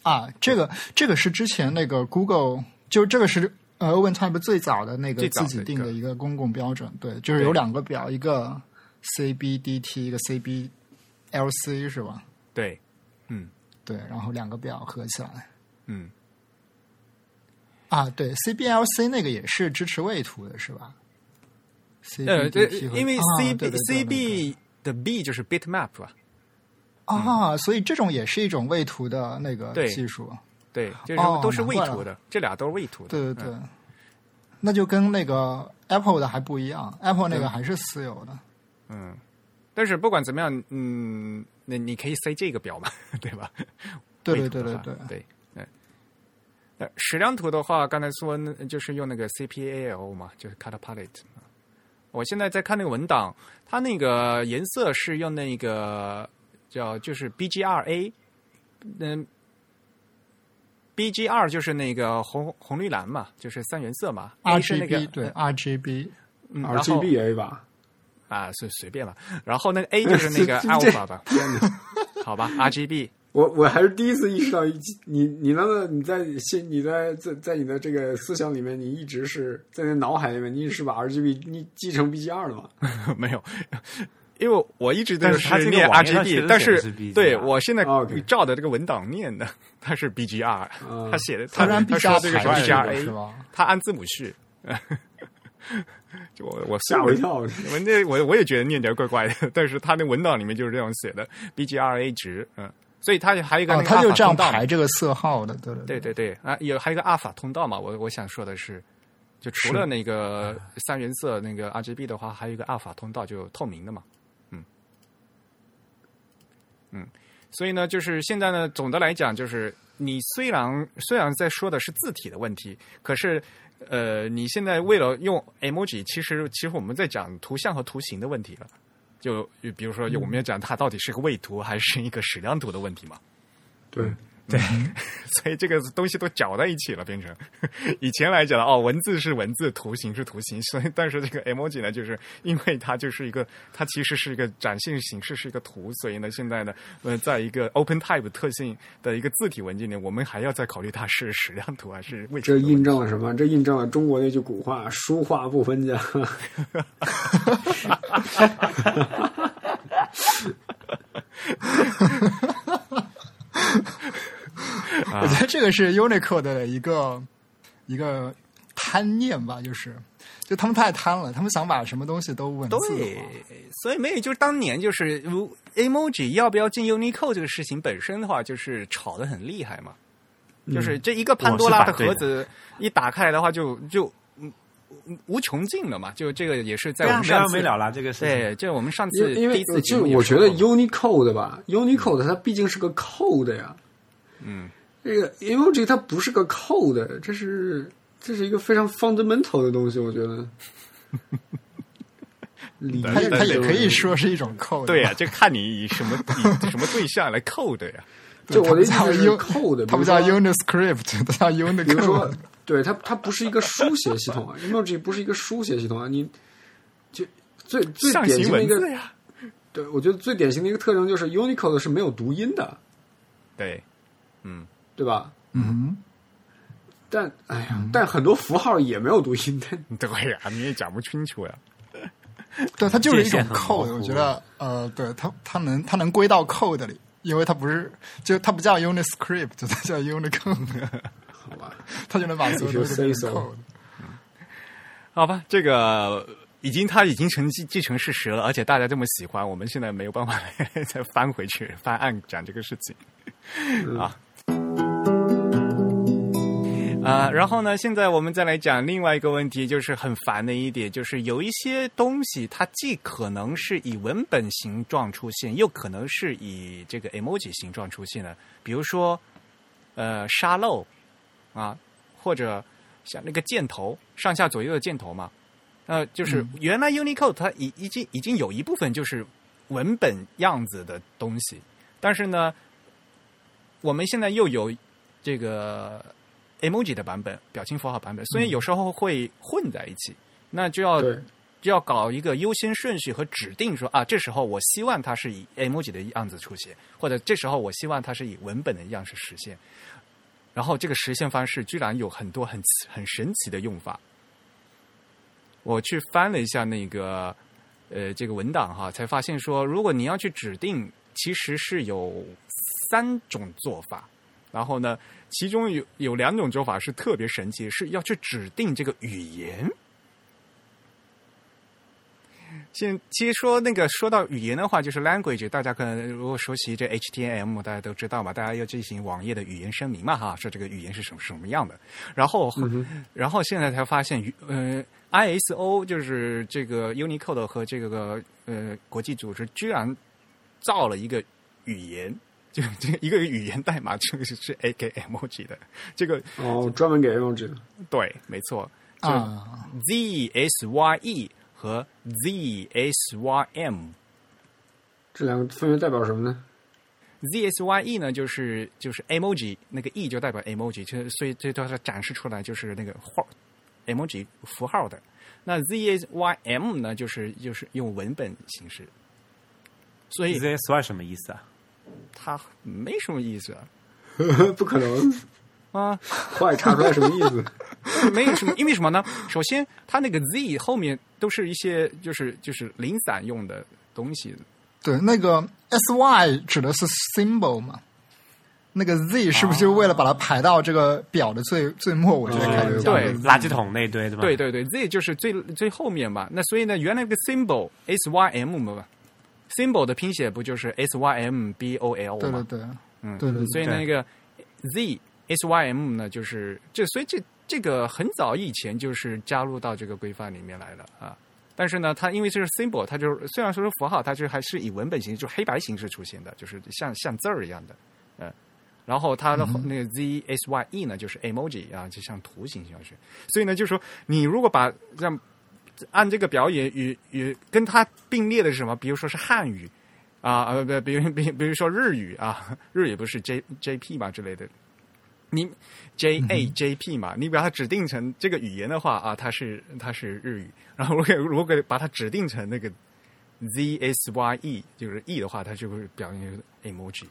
[SPEAKER 3] 啊，这个这个是之前那个 Google，就这个是呃 OpenType 最早的那个自己定的一个公共标准，对，就是有两个表，一个 CBDT，一个 CBLC 是吧？
[SPEAKER 1] 对，嗯
[SPEAKER 3] 对，然后两个表合起来
[SPEAKER 1] 嗯，
[SPEAKER 3] 啊，对，CBLC 那个也是支持位图的是吧？
[SPEAKER 1] 呃，对因为
[SPEAKER 3] 啊
[SPEAKER 1] CB、
[SPEAKER 3] 对对对对对
[SPEAKER 1] CB 的 B 就是 Bitmap 吧？
[SPEAKER 3] 啊，所以这种也是一种位图的那个技术，
[SPEAKER 1] 对，就是
[SPEAKER 3] 哦
[SPEAKER 1] 都是位图的，这俩都是位图的。
[SPEAKER 3] 对对对，
[SPEAKER 1] 嗯
[SPEAKER 3] 那就跟那个 Apple 的还不一样，Apple 那个还是私有的。
[SPEAKER 1] 嗯，但是不管怎么样，嗯，那你可以塞这个表嘛，对吧？
[SPEAKER 3] 对对对对对，
[SPEAKER 1] 对，嗯。那矢量图的话，刚才说那就是用那个 CPAL 嘛，就是 Color Palette 嘛。我现在在看那个文档，它那个颜色是用那个叫就是 BGRA，嗯，BGR 就是那个红红绿蓝嘛，就是三原色嘛。A 是那个
[SPEAKER 3] RGB 对 RGB
[SPEAKER 1] 嗯然后
[SPEAKER 2] RGBA 吧？
[SPEAKER 1] 啊，随随便吧。然后那个 A 就是那个
[SPEAKER 2] 这
[SPEAKER 1] alpha 吧，好吧，RGB。
[SPEAKER 2] 我我还是第一次意识到，你你那个你在心你在在在你的这个思想里面，你一直是在那脑海里面，你一直是把 RGB 你继承 BGR 了吗？
[SPEAKER 1] 没有，因为我一直都
[SPEAKER 4] 但是它这个
[SPEAKER 1] 念 RGB，但是对我现在照的这个文档念的，它是 BGR，
[SPEAKER 2] 嗯
[SPEAKER 1] 他写的他
[SPEAKER 3] 它是按
[SPEAKER 1] 他说这个是
[SPEAKER 3] 排序的
[SPEAKER 1] BGRA，
[SPEAKER 3] 是吧？
[SPEAKER 1] 他按字母序。就我我
[SPEAKER 2] 吓我一跳！
[SPEAKER 1] 我那我我也觉得念起来怪怪的，但是他那文档里面就是这样写的 BGRA 值，嗯，所以它还有一个
[SPEAKER 3] 它就这样排这个色号的，对对
[SPEAKER 1] 对。对对啊，有还有一个阿尔法通道嘛，我我想说的是，就除了那个三原色那个 RGB 的话，还有一个阿尔法通道，就透明的嘛，嗯。嗯，所以呢，就是现在呢，总的来讲，就是你虽然虽然在说的是字体的问题，可是呃，你现在为了用 emoji，其实其实我们在讲图像和图形的问题了。就比如说，我们要讲它到底是个位图还是一个矢量图的问题嘛。
[SPEAKER 2] 对，
[SPEAKER 1] 所以这个东西都搅在一起了，变成以前来讲哦，文字是文字，图形是图形，所以但是这个 emoji 呢，就是因为它就是一个，它其实是一个展现形式是一个图，所以呢，现在呢，呃，在一个 open type 特性的一个字体文件里，我们还要再考虑它是矢量图还是位图的问题。
[SPEAKER 2] 这印证了什么？这印证了中国那句古话：“书画不分家。
[SPEAKER 3] 我觉得这个是 Unicode 的一个一个贪念吧，就是就他们太贪了，他们想把什么东西都文字
[SPEAKER 1] 对。，所以没有，就是当年就是如 emoji 要不要进 Unicode 这个事情本身的话，就是吵得很厉害嘛。就是这一个潘多拉的盒子一打开来的话就，就嗯无穷尽了嘛。就这个也是在我们上次
[SPEAKER 4] 没完没了了这个事情。
[SPEAKER 1] 对，就我们上”
[SPEAKER 2] 次因为
[SPEAKER 1] 次第一次节
[SPEAKER 2] 就我觉得 Unicode 吧，Unicode 它毕竟是个 code 呀。
[SPEAKER 1] 嗯，
[SPEAKER 2] 这个 emoji 它不是个 code，这是这是一个非常 fundamental 的东西，我觉得。
[SPEAKER 3] 它
[SPEAKER 2] 念
[SPEAKER 3] 它也可以说是一种 code，
[SPEAKER 1] 对呀、这看你以什么以什么对象来扣的呀。
[SPEAKER 2] 就我的意思
[SPEAKER 3] 它不叫
[SPEAKER 2] 是 code，
[SPEAKER 3] 它不叫 Uniscript，它叫
[SPEAKER 2] 比如说
[SPEAKER 3] Unicode。，
[SPEAKER 2] 对它它不是一个书写系统啊，emoji 不是一个书写系统啊，你就最最典型的一个对，我觉得最典型的一个特征就是 Unicode 是没有读音的，
[SPEAKER 1] 对，嗯，
[SPEAKER 2] 对吧？
[SPEAKER 3] 嗯，
[SPEAKER 2] 但哎呀，但很多符号也没有读音，的
[SPEAKER 1] 对呀，你也讲不清楚呀。
[SPEAKER 3] 对，它就是一种 code，我觉得呃，对它它能它能归到 code 里，因为它不是就它不叫 Uniscript，它叫 Unicode，
[SPEAKER 2] 好吧，
[SPEAKER 3] 它就能把所有东西变成
[SPEAKER 2] If you say so
[SPEAKER 3] code。
[SPEAKER 1] 好吧，这个已经它已经成既既成事实了，而且大家这么喜欢，我们现在没有办法再翻回去翻案讲这个事情啊。啊、然后呢，现在我们再来讲另外一个问题，就是很烦的一点，就是有一些东西，它既可能是以文本形状出现，又可能是以这个 emoji 形状出现的，比如说，呃，沙漏啊，或者像那个箭头上下左右的箭头嘛，呃，就是原来 Unicode 它已已经已经有一部分就是文本样子的东西，但是呢，我们现在又有这个 emoji 的版本，表情符号版本，所以有时候会混在一起，那就要，就要搞一个优先顺序和指定说啊，这时候我希望它是以 emoji 的样子出现，或者这时候我希望它是以文本的样式实现。然后这个实现方式居然有很多很很神奇的用法。我去翻了一下那个呃这个文档哈，才发现说，如果你要去指定，其实是有三种做法。然后呢，其中有有两种做法是特别神奇，是要去指定这个语言。现其实说那个说到语言的话，就是 language，大家可能如果熟悉这 HTML，大家都知道嘛，大家要进行网页的语言声明嘛，哈，说这个语言是什么什么样的。然后，然后现在才发现，语呃，ISO 就是这个 Unicode 和这个呃国际组织居然造了一个语言，就这个一个语言代码，就是是 A 给 emoji 的，这个
[SPEAKER 2] 哦，专门给 emoji 的，
[SPEAKER 1] 对，没错，
[SPEAKER 3] 啊
[SPEAKER 1] ，Z S Y E 和 Z S Y M。
[SPEAKER 2] 这两个分别代表什么呢
[SPEAKER 1] ？Z S Y E 呢，就是就是 emoji，那个 E 就代表 emoji，就所以这都是展示出来就是那个画 emoji 符号的。那 Z S Y M 呢，就是就是用文本形式，所以
[SPEAKER 4] ZSY 什么意思啊？
[SPEAKER 1] 它没什么意思啊
[SPEAKER 2] 不可能，
[SPEAKER 1] 啊，
[SPEAKER 2] 后来查出来什么意思？
[SPEAKER 1] 没有什么，因为什么呢？首先，它那个 Z 后面都是一些就是就是零散用的东西，
[SPEAKER 3] 对，那个 S Y 指的是 symbol 嘛？那个 Z 是不是就为了把它排到这个表的最最末？我觉得开始这样
[SPEAKER 1] 对
[SPEAKER 4] 垃圾桶那堆对吧？
[SPEAKER 1] 对对对，Z 就是最最后面嘛。那所以呢，原来那个 symbol S Y M 嘛，symbol 的拼写不就是 S Y M B O L 嘛？
[SPEAKER 3] 对对对，
[SPEAKER 1] 嗯，
[SPEAKER 3] 对对对
[SPEAKER 1] 所以那个 Z S Y M 呢，就是这，所以这这个很早以前就是加入到这个规范里面来了啊。但是呢，它因为这是 symbol，它就是虽然说是符号，它就还是以文本形式，就黑白形式出现的，就是像像字儿一样的，嗯。然后它的那个 Z S Y E 呢，就是 emoji 啊，就像图形上去。所以呢，就是说你如果把让按这个表演与与跟它并列的是什么？比如说是汉语啊，呃不，比如比比如说日语啊，日语不是 J J P 嘛之类的，你 J A J P 嘛，你把它指定成这个语言的话啊，它是它是日语，然后如果如果把它指定成那个 Z S Y E 就是 E 的话，它就会表现成 emoji。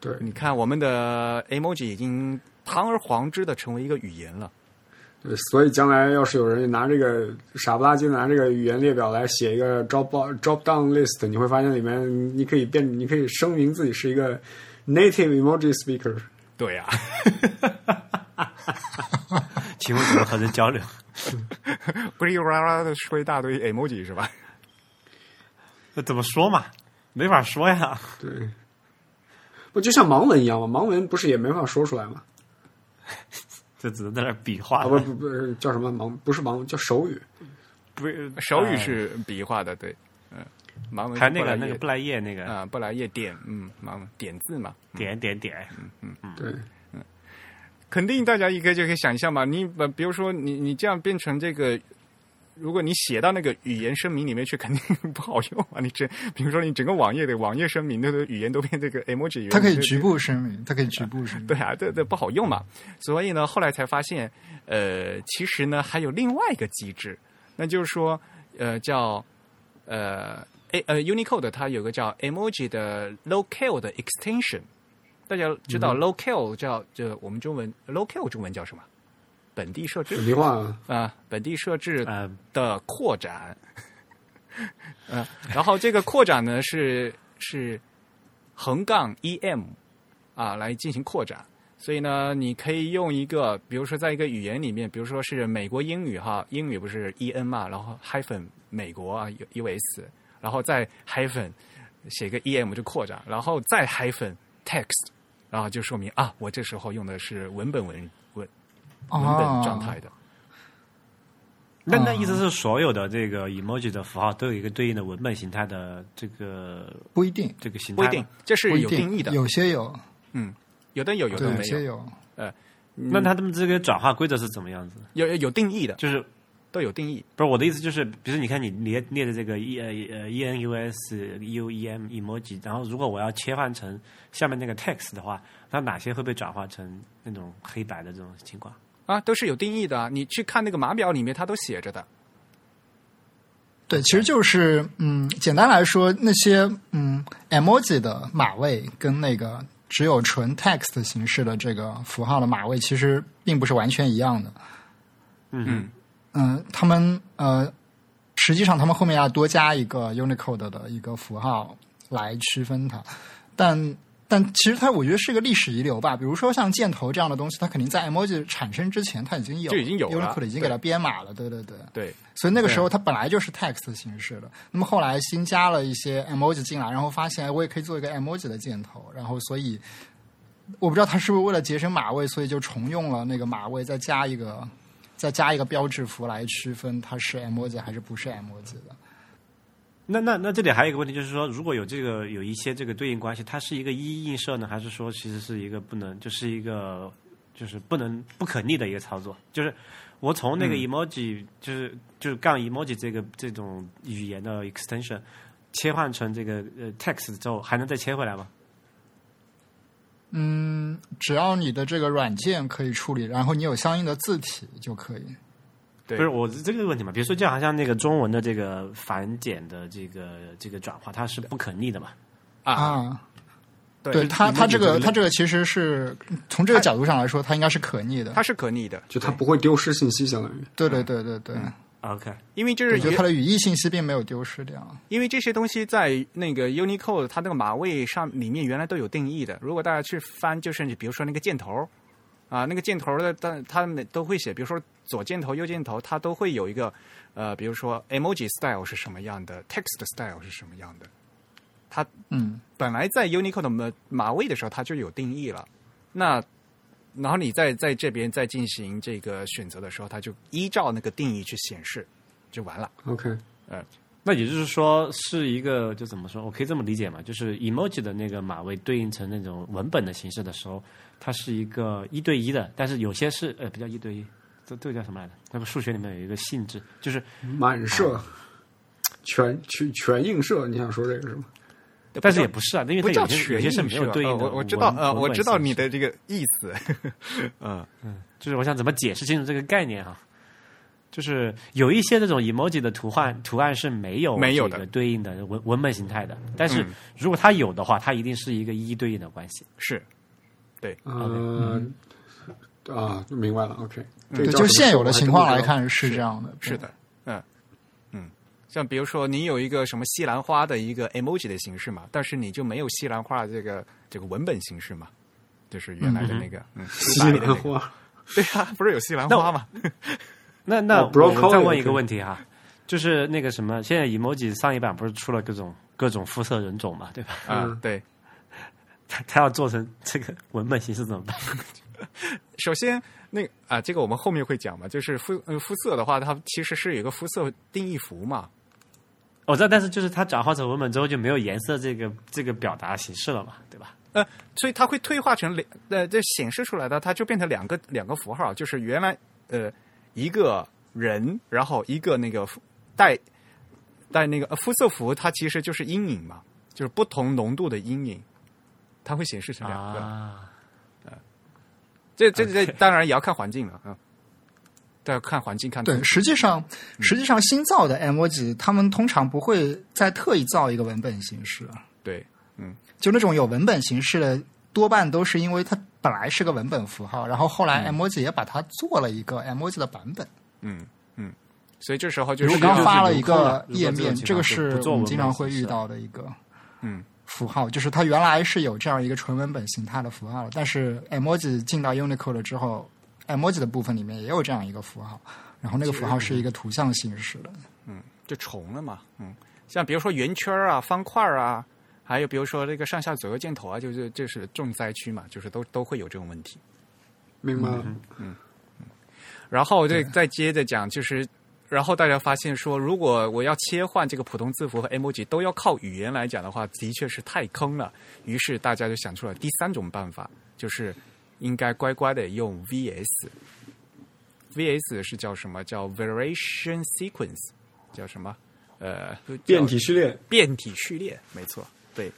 [SPEAKER 2] 对，
[SPEAKER 1] 你看我们的 emoji 已经堂而皇之的成为一个语言了。
[SPEAKER 2] 对，所以将来要是有人拿这个傻不拉几的拿这个语言列表来写一个 drop drop down list，你会发现里面你可以变，你可以声明自己是一个 native emoji speaker。
[SPEAKER 1] 对呀、
[SPEAKER 4] 请问怎么和人交流？
[SPEAKER 1] 咕哩啦啦的说一大堆 emoji 是吧？
[SPEAKER 4] 那怎么说嘛？没法说呀。
[SPEAKER 2] 对，不就像盲文一样吗？盲文不是也没法说出来吗？
[SPEAKER 4] 这只能在那比划
[SPEAKER 2] 啊，不不不是叫什么盲，不是盲文，叫手语。
[SPEAKER 4] 不是
[SPEAKER 1] 手语是比划的，对，嗯，盲文
[SPEAKER 4] 还有那个
[SPEAKER 1] 不来页
[SPEAKER 4] 那个布莱叶那个
[SPEAKER 1] 啊，不来叶点，嗯，盲文点字嘛，
[SPEAKER 4] 点点点，嗯嗯
[SPEAKER 2] 对，嗯
[SPEAKER 1] 肯定大家一个就可以想象嘛，你把比如说你你这样变成这个。如果你写到那个语言声明里面去，肯定不好用啊！你整，比如说你整个网页的网页声明，那个语言都变这个 emoji 语言，这
[SPEAKER 3] 它可以局部声明，它可以局部声明。
[SPEAKER 1] 对啊，对对不好用嘛。所以呢，后来才发现，呃，其实呢还有另外一个机制，那就是说，呃，叫呃 A 呃 Unicode 它有个叫 emoji 的 locale 的 extension。大家知道 locale 叫这我们中文 locale 中文叫什么？本地设置
[SPEAKER 2] 本地化。
[SPEAKER 1] 啊、本地设置
[SPEAKER 4] 呃，
[SPEAKER 1] 的扩展。呃，然后这个扩展呢是是横杠 em 啊来进行扩展，所以呢，你可以用一个，比如说在一个语言里面，比如说是美国英语哈，英语不是 en 嘛，然后 hyphen 美国啊 us，然后再 hyphen 写个 em 就扩展，然后再 hyphen text，然后就说明啊，我这时候用的是文本文文文本状态的。
[SPEAKER 4] 那那意思是所有的这个 emoji 的符号都有一个对应的文本形态的这个
[SPEAKER 3] 不一定，
[SPEAKER 4] 这个形态吗？
[SPEAKER 1] 不一定，这是有定义的，
[SPEAKER 3] 有些有，
[SPEAKER 1] 嗯，有的有，有，的没有，
[SPEAKER 3] 有些有。
[SPEAKER 4] 那他们这个转化规则是怎么样子？
[SPEAKER 1] 有有定义的，
[SPEAKER 4] 就是
[SPEAKER 1] 都有定义。
[SPEAKER 4] 不是我的意思，就是比如你看你列列的这个 e 呃呃 e n u s u e m emoji，然后如果我要切换成下面那个 text 的话，那哪些会被转化成那种黑白的这种情况？
[SPEAKER 1] 啊，都是有定义的啊。你去看那个码表里面，它都写着的。
[SPEAKER 3] 对，其实就是嗯，简单来说，那些嗯 emoji 的码位跟那个只有纯 text 形式的这个符号的码位，其实并不是完全一样的。
[SPEAKER 4] 嗯
[SPEAKER 3] 嗯，他们呃，实际上他们后面要多加一个 Unicode 的一个符号来区分它，但但其实它我觉得是个历史遗留吧。比如说像箭头这样的东西，它肯定在 emoji 产生之前它已经有
[SPEAKER 1] 就已经有了
[SPEAKER 3] Unicode 已经给它编码了，对对对。
[SPEAKER 1] 对，
[SPEAKER 3] 所以那个时候它本来就是 text 形式的，那么后来新加了一些 emoji 进来，然后发现哎我也可以做一个 emoji 的箭头，然后所以我不知道它是不是为了节省码位，所以就重用了那个码位，再加一个再加一个标志符来区分它是 emoji 还是不是 emoji 的。
[SPEAKER 4] 那那那这里还有一个问题，就是说，如果有这个有一些这个对应关系，它是一个一一映射呢，还是说其实是一个不能，就是一个就是不能不可逆的一个操作？就是我从那个 emoji，、就是就是杠 emoji 这个这种语言的 extension 切换成这个呃 text 之后，还能再切回来吗？
[SPEAKER 3] 嗯，只要你的这个软件可以处理，然后你有相应的字体就可以。
[SPEAKER 1] 对
[SPEAKER 4] 不是我这个问题嘛？比如说，就好像那个中文的这个繁简的这个这个转化，它是不可逆的嘛？
[SPEAKER 1] 啊，
[SPEAKER 3] 啊，
[SPEAKER 1] 对
[SPEAKER 3] 对它，它这个它
[SPEAKER 1] 它
[SPEAKER 3] 这个其实是从这个角度上来说，它应该是可逆的。
[SPEAKER 1] 它是可逆的，
[SPEAKER 2] 就它不会丢失信息，相当于。
[SPEAKER 3] 对对对对对
[SPEAKER 4] ，OK，
[SPEAKER 1] 因为就是
[SPEAKER 3] 我觉得它的语义信息并没有丢失掉。
[SPEAKER 1] 因为这些东西在那个 Unicode 它那个码位上里面原来都有定义的。如果大家去翻，就是你比如说那个箭头啊，那个箭头的，但它们都会写，比如说左箭头、右箭头，它都会有一个呃，比如说 emoji style 是什么样的，text style 是什么样的。它
[SPEAKER 3] 嗯，
[SPEAKER 1] 本来在 Unicode 的码码位的时候，它就有定义了。那然后你在在这边再进行这个选择的时候，它就依照那个定义去显示，就完了。
[SPEAKER 2] OK，
[SPEAKER 4] 那也就是说是一个就怎么说？我可以这么理解嘛？就是 emoji 的那个码位对应成那种文本的形式的时候，它是一个一对一的，但是有些是呃不叫一对一，这这个叫什么来着？那个数学里面有一个性质，就是
[SPEAKER 2] 满射，全全全映射，你想说这个是吗？
[SPEAKER 4] 但是也不是啊，因为
[SPEAKER 1] 不叫
[SPEAKER 4] 它有些有些是
[SPEAKER 1] 全映射
[SPEAKER 4] 没有对应的
[SPEAKER 1] 呃我我知道
[SPEAKER 4] 文
[SPEAKER 1] 呃，我知道你的这个意思，嗯，
[SPEAKER 4] 就是我想怎么解释清楚这个概念哈、就是有一些这种 emoji 的图案图案是没有
[SPEAKER 1] 没有的。
[SPEAKER 4] 对应的文文本形态的，但是
[SPEAKER 1] 嗯。
[SPEAKER 4] 如果它有的话，它一定是一个一一对应的关系。
[SPEAKER 1] 是。
[SPEAKER 2] 对，嗯，啊，明白了。OK，
[SPEAKER 3] 对，就现有的情况来看是这样的。
[SPEAKER 1] 是的，嗯。嗯，像比如说你有一个什么西兰花的一个 emoji 的形式嘛，但是你就没有西兰花这个这个文本形式嘛，就是原来的那个嗯
[SPEAKER 2] 西兰花，
[SPEAKER 1] 对啊，不是有西兰花吗？
[SPEAKER 4] 那那
[SPEAKER 2] 哦
[SPEAKER 4] 我再问一个问题哈，就是那个什么，现在 emoji 上一版不是出了各种各种肤色人种嘛，对吧？
[SPEAKER 1] 啊
[SPEAKER 2] 嗯，
[SPEAKER 1] 对，
[SPEAKER 4] 他他要做成这个文本形式怎么办？
[SPEAKER 1] 首先那个啊，这个我们后面会讲嘛，就是肤呃肤色的话，它其实是有一个肤色定义符嘛，
[SPEAKER 4] 我知道，但是就是它转化成文本之后就没有颜色这个这个表达形式了嘛，对吧？
[SPEAKER 1] 呃，所以它会退化成两呃，这显示出来的，它就变成两个两个符号，就是原来呃一个人，然后一个那个肤带带那个、呃、肤色符，它其实就是阴影嘛，就是不同浓度的阴影，它会显示成两个。
[SPEAKER 4] 啊，
[SPEAKER 1] 这这这当然也要看环境了，啊，都要看环境看
[SPEAKER 3] 对，实际上实际上新造的 emoji，他们通常不会再特意造一个文本形式，
[SPEAKER 1] 对嗯。
[SPEAKER 3] 就那种有文本形式的，多半都是因为它本来是个文本符号，然后后来 emoji 也把它做了一个 emoji 的版本。
[SPEAKER 1] 嗯嗯，所以这时候就是要
[SPEAKER 3] 刚发了一个页面，
[SPEAKER 4] 这
[SPEAKER 3] 个是我们经常会遇到的一个
[SPEAKER 1] 嗯
[SPEAKER 3] 符号，就是它原来是有这样一个纯文本形态的符号，但是 emoji 进到 Unicode 之后，emoji 的部分里面也有这样一个符号，然后那个符号是一个图像形式的。
[SPEAKER 1] 嗯就重了嘛，嗯，像比如说圆圈啊、方块啊，还有比如说这个上下左右箭头啊，就是这是重灾区嘛，就是都都会有这种问题。
[SPEAKER 2] 明白了。
[SPEAKER 1] 然后再再接着讲，就是然后大家发现说，如果我要切换这个普通字符和 emoji 都要靠语言来讲的话，的确是太坑了。于是大家就想出了第三种办法，就是应该乖乖的用 VS。VS 是叫什么？叫 Variation Sequence，叫什么？呃，
[SPEAKER 2] 变体序列，
[SPEAKER 1] 变体序列，没错，对。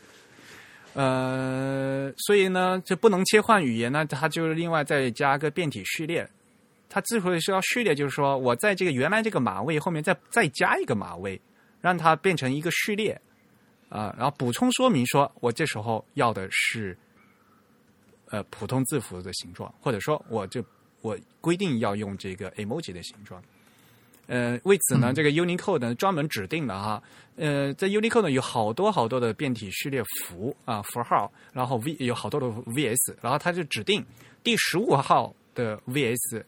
[SPEAKER 1] 呃，所以呢，这不能切换语言呢，它就是另外再加个变体序列。它之所以是要序列，就是说我在这个原来这个码位后面再再加一个码位，让它变成一个序列啊、然后补充说明说我这时候要的是呃普通字符的形状，或者说我就我规定要用这个 emoji 的形状。呃，为此呢，这个 Unicode 呢专门指定了哈，呃，在 Unicode 呢有好多好多的变体序列符啊符号，然后 V 有好多的 VS，然后它就指定第十五号的 VS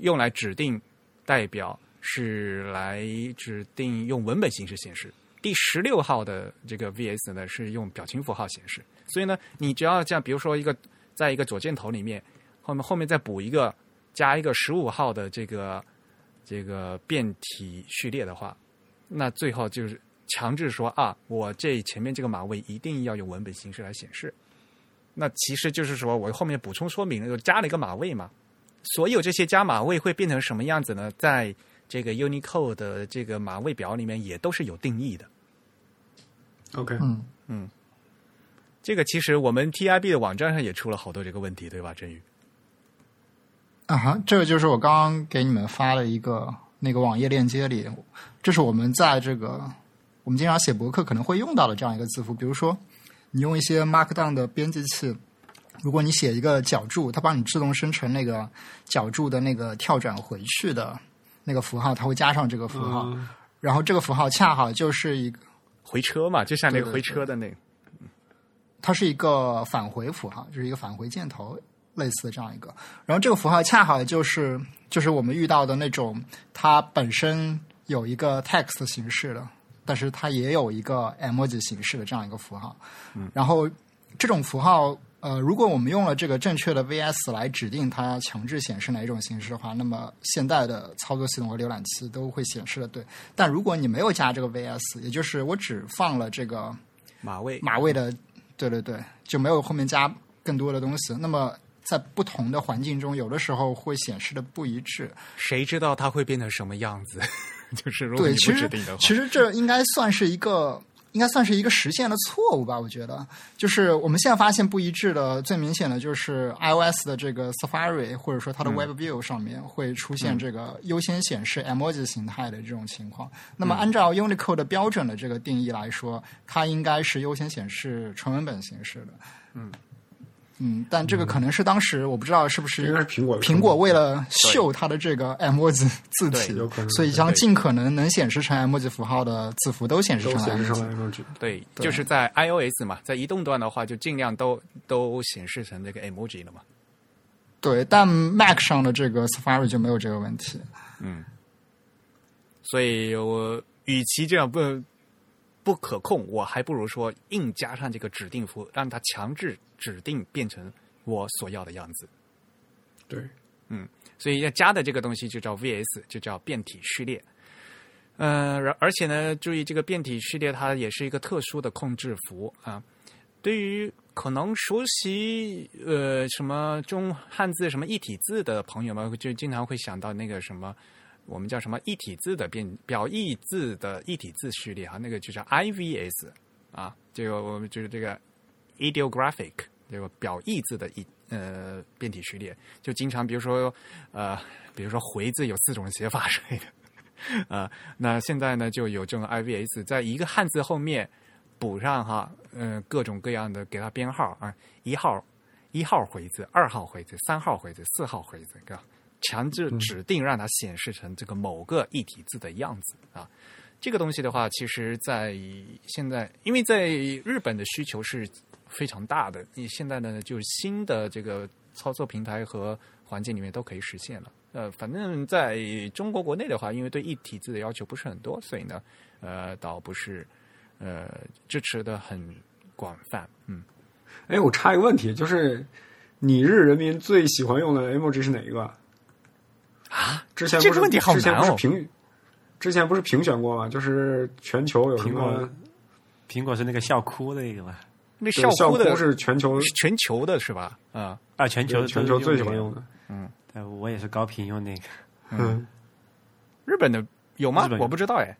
[SPEAKER 1] 用来指定代表是来指定用文本形式显示，第十六号的这个 VS 呢是用表情符号显示，所以呢，你只要这样，比如说一个在一个左箭头里面，后面后面再补一个加一个十五号的这个这个变体序列的话，那最后就是强制说啊，我这前面这个码位一定要用文本形式来显示。那其实就是说我后面补充说明了，就加了一个码位嘛。所有这些加码位会变成什么样子呢？在这个 Unicode 的这个码位表里面也都是有定义的。
[SPEAKER 2] OK，
[SPEAKER 3] 嗯，
[SPEAKER 1] 这个其实我们 TIB 的网站上也出了好多这个问题，对吧？振宇，
[SPEAKER 3] 啊哈，这个就是我刚刚给你们发的一个那个网页链接里，这是我们在这个我们经常写博客可能会用到的这样一个字符，比如说你用一些 Markdown 的编辑器，如果你写一个脚注，它帮你自动生成那个脚注的那个跳转回去的那个符号，它会加上这个符号，
[SPEAKER 2] 嗯。
[SPEAKER 3] 然后这个符号恰好就是一个。
[SPEAKER 1] 回车嘛，就像那个回车的那个，
[SPEAKER 3] 它是一个返回符号，就是一个返回箭头类似的这样一个。然后这个符号恰好就是就是我们遇到的那种，它本身有一个 text 形式的，但是它也有一个 emoji 形式的这样一个符号。嗯然后这种符号。呃，如果我们用了这个正确的 VS 来指定它强制显示哪一种形式的话，那么现代的操作系统和浏览器都会显示的对。但如果你没有加这个 VS，也就是我只放了这个
[SPEAKER 1] 马位
[SPEAKER 3] 马位的，对对对，就没有后面加更多的东西。那么在不同的环境中，有的时候会显示的不一致。
[SPEAKER 1] 谁知道它会变成什么样子？就是如果
[SPEAKER 3] 对，
[SPEAKER 1] 你
[SPEAKER 3] 其实
[SPEAKER 1] 不指定的话，
[SPEAKER 3] 其实这应该算是一个。应该算是一个实现的错误吧，我觉得，就是我们现在发现不一致的最明显的就是 iOS 的这个 Safari 或者说它的 Web View 上面会出现这个优先显示 emoji 形态的这种情况。那么按照 Unicode 的标准的这个定义来说，它应该是优先显示纯文本形式的。嗯嗯，但这个可能是当时我不知道是不是
[SPEAKER 2] 苹果
[SPEAKER 3] 苹果为了秀它的这个 emoji 字体
[SPEAKER 2] 对有可能，
[SPEAKER 3] 所以将尽可能能显示成 emoji 符号的字符都显示成
[SPEAKER 2] 都显示
[SPEAKER 3] emoji。
[SPEAKER 1] 对，就是在 iOS 嘛，在移动端的话，就尽量都都显示成这个 emoji 了嘛。
[SPEAKER 3] 对，但 Mac 上的这个 Safari 就没有这个问题。
[SPEAKER 1] 嗯所以我与其这样不不可控，我还不如说硬加上这个指定符，让它强制指定变成我所要的样子。
[SPEAKER 2] 对，嗯
[SPEAKER 1] 所以要加的这个东西就叫 VS，就叫变体序列。呃，而而且呢，注意这个变体序列它也是一个特殊的控制符啊。对于可能熟悉呃什么中汉字什么一体字的朋友们，就经常会想到那个什么我们叫什么一体字的变表意字的一体字序列啊，那个就叫 IVS 啊，这个我们就是这个 ideographic 这个表意字的一呃变体序列，就经常比如说呃比如说回字有四种写法之类的。啊、那现在呢就有这种 IVS，在一个汉字后面补上哈，呃，各种各样的给它编号啊，一号一号回字，二号回字，三号回字，四号回字，对吧？强制指定让它显示成这个某个异体字的样子啊。这个东西的话，其实，在现在，因为在日本的需求是非常大的，你现在呢，就是新的这个操作平台和环境里面都可以实现了。呃，反正在中国国内的话，因为对一体字的要求不是很多，所以呢，呃，倒不是呃支持的很广泛。嗯，
[SPEAKER 2] 哎，我插一个问题，就是你日人民最喜欢用的 emoji 是哪一个？
[SPEAKER 1] 啊，
[SPEAKER 2] 之前不是
[SPEAKER 1] 这个问题好
[SPEAKER 2] 之前
[SPEAKER 1] 难哦。
[SPEAKER 2] 不是评，之前不是评选过吗？就是全球有什
[SPEAKER 4] 苹果
[SPEAKER 2] 么？
[SPEAKER 4] 苹果是那个笑哭的那个吧？
[SPEAKER 1] 那
[SPEAKER 2] 对笑
[SPEAKER 1] 哭的
[SPEAKER 2] 哭是全球
[SPEAKER 1] 是全球的是吧？啊，
[SPEAKER 4] 啊，全球
[SPEAKER 2] 全球最喜欢用
[SPEAKER 4] 的。
[SPEAKER 2] 嗯。
[SPEAKER 4] 对，我也是高频用那个。
[SPEAKER 2] 嗯，
[SPEAKER 1] 日本的有吗
[SPEAKER 4] 日本？
[SPEAKER 1] 我不知道哎。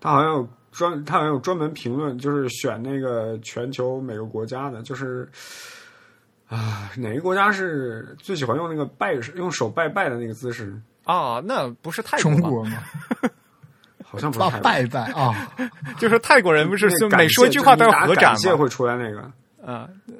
[SPEAKER 2] 他好像有专，他好像有专门评论，就是选那个全球每个国家的，就是啊，哪个国家是最喜欢用那个拜用手拜拜的那个姿势？
[SPEAKER 1] 啊，那不是泰国吗？
[SPEAKER 3] 中国嘛，
[SPEAKER 2] 好像不是
[SPEAKER 3] 拜拜啊，
[SPEAKER 1] 就是泰国人不是
[SPEAKER 2] 那个
[SPEAKER 1] 每说一句话都要合掌
[SPEAKER 2] 谢会出来那个。
[SPEAKER 1] 啊，那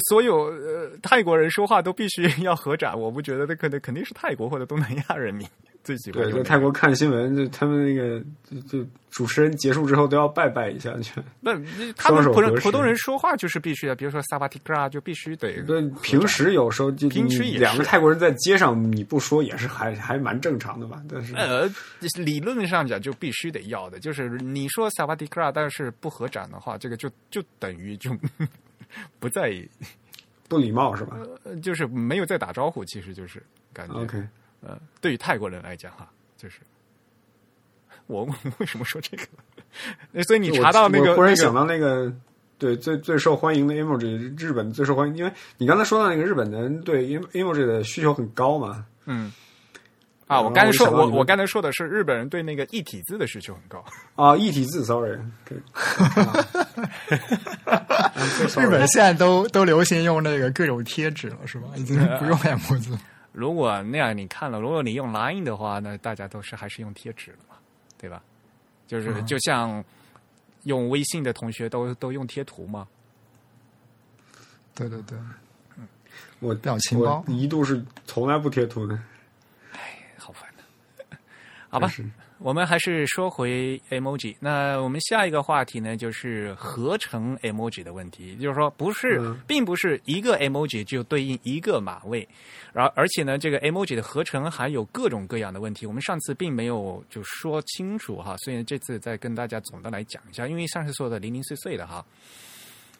[SPEAKER 1] 所有呃泰国人说话都必须 要合掌，我不觉得那可能肯定是泰国或者东南亚人民 最喜欢
[SPEAKER 2] 对，在泰国看新闻，就他们那个就就主持人结束之后都要拜拜一下去。
[SPEAKER 1] 那他们普通普通人说话就是必须的，比如说萨瓦提克拉就必须得
[SPEAKER 2] 对，平时有时候就你
[SPEAKER 1] 平时
[SPEAKER 2] 两个泰国人在街上，你不说也是还还蛮正常的吧？但是
[SPEAKER 1] 呃，理论上讲就必须得要的，就是你说萨瓦迪克拉，但是不合掌的话，这个就就等于就不再
[SPEAKER 2] 不礼貌是吧
[SPEAKER 1] 呃就是没有在打招呼，其实就是感觉
[SPEAKER 2] ？OK，
[SPEAKER 1] 呃，对于泰国人来讲哈，就是我我 为什么说这个？所以你查到那个
[SPEAKER 2] 我忽然想到那个。对，最最受欢迎的 emoji，日本最受欢迎，因为你刚才说到那个日本人对 em- emoji 的需求很高嘛，
[SPEAKER 1] 嗯。啊，我刚才说，我
[SPEAKER 2] 我
[SPEAKER 1] 刚才说的是日本人对那个一体字的需求很高。
[SPEAKER 2] 啊，一体字，sorry，对
[SPEAKER 3] 日本现在都都流行用那个各种贴纸了，是吧？已经不用 M 字。
[SPEAKER 1] 如果那样你看了，如果你用 Line 的话，那大家都是还是用贴纸的嘛，对吧？就是
[SPEAKER 2] 嗯
[SPEAKER 1] 就像用微信的同学都都用贴图嘛。
[SPEAKER 3] 对对对，
[SPEAKER 2] 我
[SPEAKER 3] 表情包
[SPEAKER 2] 我一度是从来不贴图的，哎
[SPEAKER 1] 好烦的。好吧我们还是说回 emoji。那我们下一个话题呢，就是合成 emoji 的问题。就是说，不是，
[SPEAKER 2] 嗯
[SPEAKER 1] 并不是一个 emoji 就对应一个码位，然后而且呢，这个 emoji 的合成还有各种各样的问题。我们上次并没有就说清楚哈，所以这次再跟大家总的来讲一下，因为上次说的零零碎碎的哈。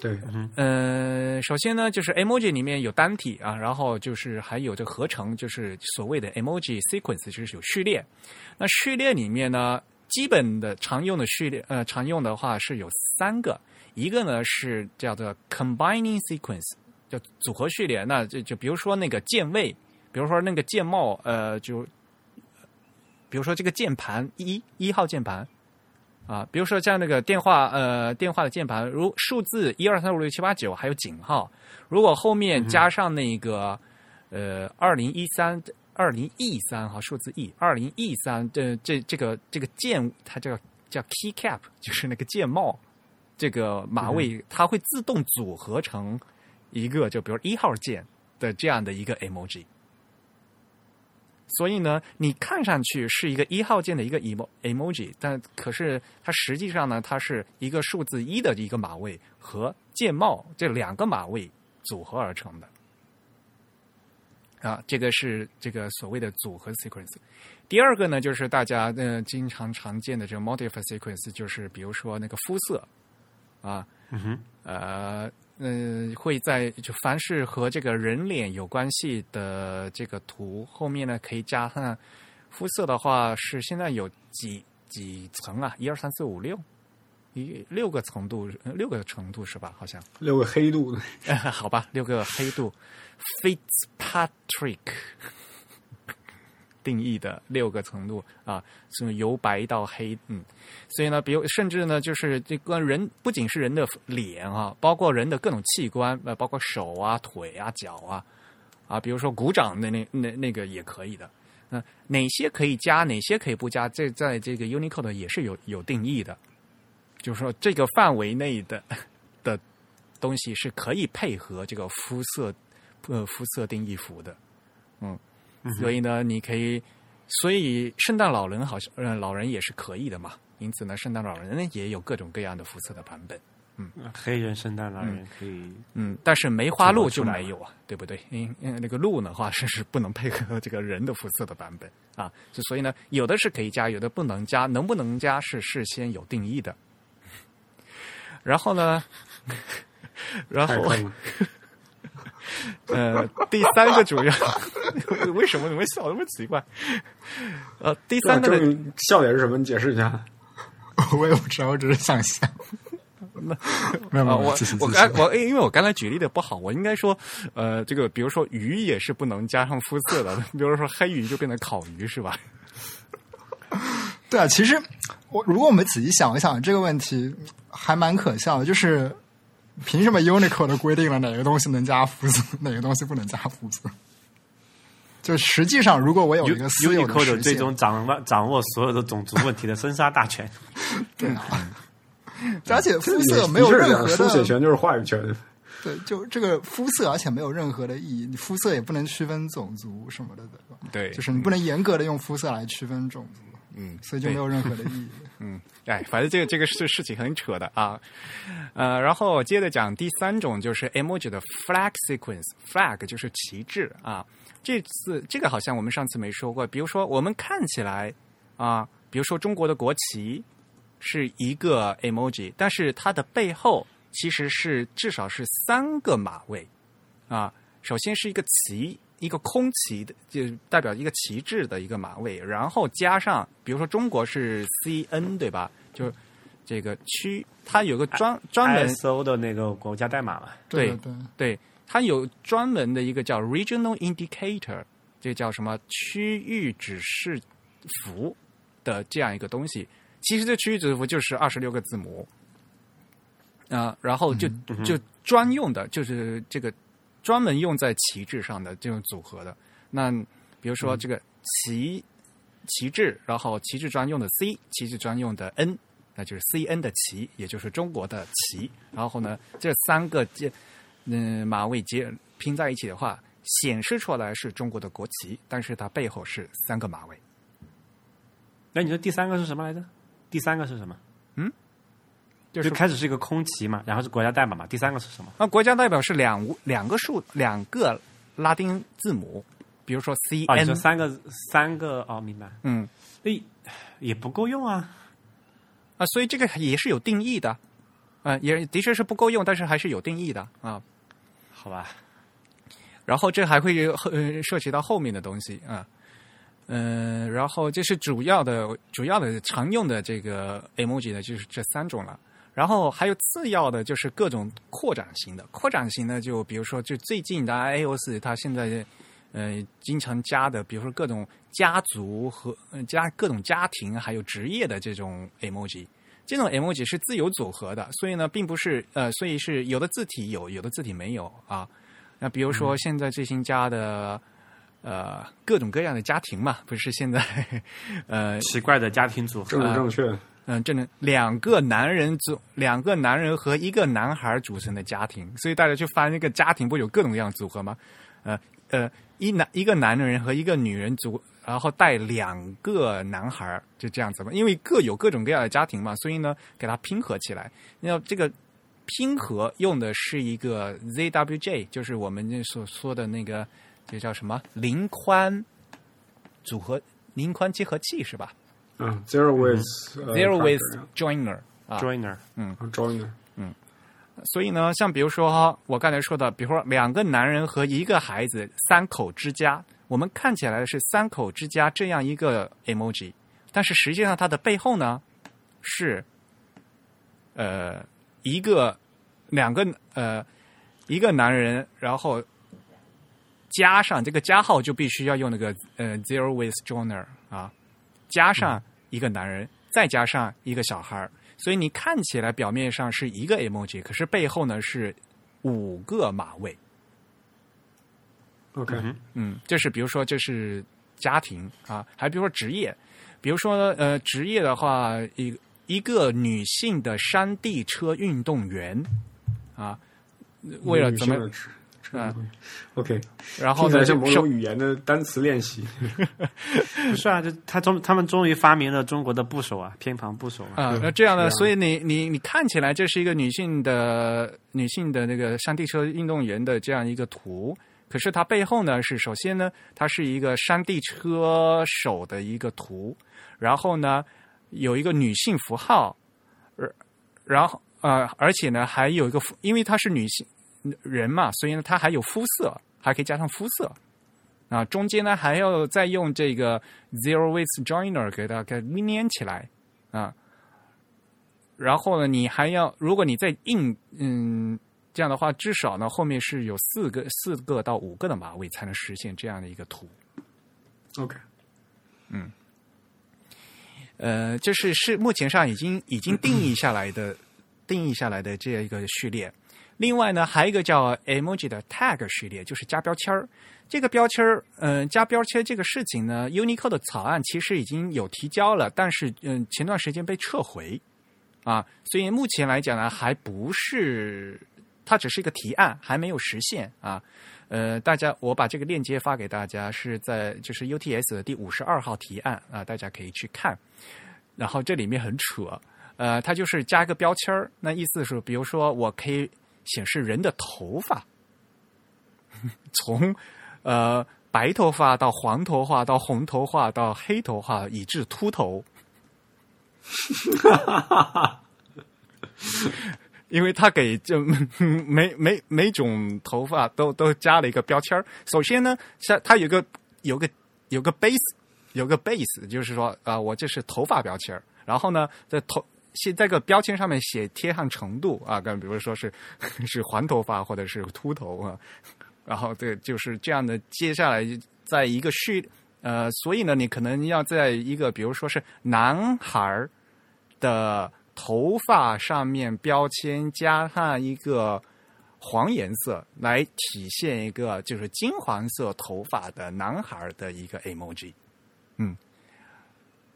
[SPEAKER 2] 对，
[SPEAKER 1] 呃，首先呢，就是 emoji 里面有单体啊，然后就是还有这合成，就是所谓的 emoji sequence，就是有序列。那序列里面呢，基本的常用的序列，呃，常用的话是有三个，一个呢是叫做 combining sequence，叫组合序列。那就就比如说那个键位，比如说那个键帽，呃，就比如说这个键盘一一号键盘。啊，比如说像那个电话，呃，电话的键盘，如数字一二三四五六七八九，还有井号，如果后面加上那个，呃，二零一三二零 E 三哈，数字 E 二零 E 三这这这个这个键，它叫叫 key cap，就是那个键帽，这个码位，它会自动组合成一个，就比如一号键的这样的一个 emoji。所以呢，你看上去是一个一号键的一个 emo emoji，但可是它实际上呢，它是一个数字一的一个码位和键帽这两个码位组合而成的。啊，这个是这个所谓的组合 sequence。第二个呢，就是大家呃经常常见的这个 modify sequence，就是比如说那个肤色啊，
[SPEAKER 4] 嗯哼，
[SPEAKER 1] 呃，嗯、会在就凡是和这个人脸有关系的这个图后面呢，可以加上肤色的话，是现在有几几层啊？一二三四五六，一六个程度，呃六个程度是吧？好像，
[SPEAKER 2] 六个黑度的，
[SPEAKER 1] 好吧，六个黑度，Fitzpatrick 定义的六个程度啊，从由白到黑，嗯，所以呢，比如甚至呢，就是这个人不仅是人的脸啊，包括人的各种器官，呃，包括手啊、腿啊、脚啊，啊，比如说鼓掌的那那那个也可以的。那、哪些可以加，哪些可以不加？这在这个 Unicode 也是有有定义的，就是说这个范围内的的东西是可以配合这个肤色呃肤色定义符的，嗯，所以呢，你可以，所以圣诞老人好像，呃，老人也是可以的嘛。因此呢，圣诞老人呢也有各种各样的肤色的版本。
[SPEAKER 4] 嗯黑人圣诞老人可以，
[SPEAKER 1] 嗯，但是梅花鹿就没有啊，对不对？因因为那个鹿的话是是不能配合这个人的肤色的版本啊，就所以呢，有的是可以加，有的不能加，能不能加是事先有定义的。然后呢，然后。呃，第三个主要 为什么你们笑那么奇怪？呃，第三个
[SPEAKER 2] 笑点是什么？你解释一下。
[SPEAKER 3] 我也不知道，我只是想笑。那没有没
[SPEAKER 1] 啊，
[SPEAKER 3] 有，
[SPEAKER 1] 我我刚我因为我刚才举例的不好，我应该说，呃，这个比如说鱼也是不能加上肤色的，比如说黑鱼就变成烤鱼是吧？
[SPEAKER 3] 对啊，其实我如果我们仔细想一想这个问题，还蛮可笑的，就是凭什么 Unicode 规定了哪个东西能加肤色，哪个东西不能加肤色？就实际上，如果我有一个私有的
[SPEAKER 4] Unicode
[SPEAKER 3] 实，
[SPEAKER 4] 最终掌握掌握所有的种族问题的生杀大权。
[SPEAKER 3] 对啊，而且肤色没有任何的
[SPEAKER 2] 书写
[SPEAKER 3] 的
[SPEAKER 2] 权就是话语权。
[SPEAKER 3] 对，就这个肤色，而且没有任何的意义。你肤色也不能区分种族什么的，对吧？
[SPEAKER 1] 对
[SPEAKER 3] 就是你不能严格的用肤色来区分种族，
[SPEAKER 1] 嗯，
[SPEAKER 3] 所以就没有任何的意义。
[SPEAKER 1] 嗯，哎，反正这个这个事事情很扯的啊，呃，然后接着讲第三种就是 emoji 的 flag sequence，flag 就是旗帜啊。这次这个好像我们上次没说过，比如说我们看起来啊，比如说中国的国旗是一个 emoji，但是它的背后其实是至少是三个马位啊。首先是一个旗，一个空旗的，就代表一个旗帜的一个马位，然后加上，比如说中国是 CN 对吧？就这个区，它有个专专门
[SPEAKER 4] ISO 的那个国家代码嘛，
[SPEAKER 1] 对
[SPEAKER 3] 对对，
[SPEAKER 1] 对，它有专门的一个叫 Regional Indicator，这叫什么区域指示符的这样一个东西。其实这区域指示符就是二十六个字母啊、然后就就专用的，就是这个专门用在旗帜上的这种组合的。那比如说这个旗旗帜，然后旗帜专用的 C，旗帜专用的 N，那就是 C N 的旗，也就是中国的旗。然后呢，这三个接嗯马尾接拼在一起的话，显示出来是中国的国旗，但是它背后是三个马尾。
[SPEAKER 4] 那你说第三个是什么来着？第三个是什么？
[SPEAKER 1] 就
[SPEAKER 4] 就是开始是一个空旗嘛，然后是国家代码嘛，第三个是什么？
[SPEAKER 1] 那国家代表是两两个数两个拉丁字母，比如说 C
[SPEAKER 4] 啊，你、说三个三个哦，明白？
[SPEAKER 1] 嗯
[SPEAKER 4] 诶，也不够用啊。
[SPEAKER 1] 啊，所以这个也是有定义的，啊、也的确是不够用，但是还是有定义的啊。
[SPEAKER 4] 好吧，
[SPEAKER 1] 然后这还会有呃涉及到后面的东西啊，嗯、然后这是主要的主要的常用的这个 emoji 呢，就是这三种了。然后还有次要的，就是各种扩展型的。扩展型的，就比如说，就最近的 iOS 它现在呃经常加的，比如说各种家族和呃加各种家庭还有职业的这种 emoji。这种 emoji 是自由组合的，所以呢，并不是呃，所以是有的字体有，有的字体没有啊。那比如说现在最新加的呃各种各样的家庭嘛，不是现在 呃
[SPEAKER 4] 奇怪的家庭组合
[SPEAKER 2] 政治正确，
[SPEAKER 1] 嗯，这能两个男人组两个男人和一个男孩组成的家庭，所以大家去翻那个家庭，不有各种各样组合吗？呃呃，一男一个男人和一个女人组，然后带两个男孩，就这样子嘛。因为各有各种各样的家庭嘛，所以呢，给它拼合起来。那这个拼合用的是一个 ZWJ，就是我们那所说的那个，这叫什么零宽组合零宽结合器是吧
[SPEAKER 2] 嗯，zero with 呃
[SPEAKER 1] ？Zero with factor，joiner 啊
[SPEAKER 4] ，joiner，
[SPEAKER 2] 嗯。joiner，嗯。
[SPEAKER 1] 所以呢，像比如说我刚才说的，比如说两个男人和一个孩子，三口之家，我们看起来是三口之家这样一个 emoji，但是实际上它的背后呢是呃一个两个呃一个男人，然后加上这个加号就必须要用那个呃 zero with joiner 啊，加上一个男人，再加上一个小孩儿。所以你看起来表面上是一个 emoji，可是背后呢是五个马位。
[SPEAKER 2] OK，
[SPEAKER 1] 嗯，就是比如说这是家庭啊，还比如说职业，比如说呃职业的话，一一个女性的山地车运动员啊，为了怎么嗯
[SPEAKER 2] OK，
[SPEAKER 1] 然后呢，就手
[SPEAKER 2] 某种语言的单词练习。
[SPEAKER 4] 不 是啊，就他终他们终于发明了中国的部首啊，偏旁部首啊。
[SPEAKER 1] 啊，那这样呢？
[SPEAKER 2] 是啊
[SPEAKER 1] 所以你你你看起来这是一个女性的女性的那个山地车运动员的这样一个图，可是它背后呢是首先呢，它是一个山地车手的一个图，然后呢有一个女性符号，呃然后呃，而且呢还有一个肤，因为她是女性人嘛，所以呢它还有肤色，还可以加上肤色。啊，中间呢还要再用这个 zero width joiner 给它给粘起来啊，然后呢，你还要，如果你再硬，嗯，这样的话，至少呢后面是有四个四个到五个的马尾才能实现这样的一个图。
[SPEAKER 2] OK，嗯
[SPEAKER 1] 呃，这是是目前上已经已经定义下来的定义下来的这样一个序列。另外呢，还有一个叫 emoji 的 tag 序列，就是加标签儿。这个标签儿，嗯、加标签这个事情呢，Unico 的草案其实已经有提交了，但是嗯、前段时间被撤回啊，所以目前来讲呢，还不是它只是一个提案，还没有实现啊。呃，大家，我把这个链接发给大家，是在就是 UTS 的第五十二号提案啊，大家可以去看。然后这里面很扯，呃，它就是加一个标签儿，那意思是，比如说我可以显示人的头发，从呃白头发到黄头发到红头发到黑头发，以至秃头。因为他给这每每每种头发都都加了一个标签儿。首先呢，是它有个有个有个 base 有个 base，就是说啊、我这是头发标签儿。然后呢，在头写在个标签上面写贴上程度啊，跟比如说是 是黄头发或者是秃头啊。然后对，就是这样的。接下来在一个序呃，所以呢，你可能要在一个比如说是男孩的头发上面标签加上一个黄颜色，来体现一个就是金黄色头发的男孩的一个 emoji，嗯，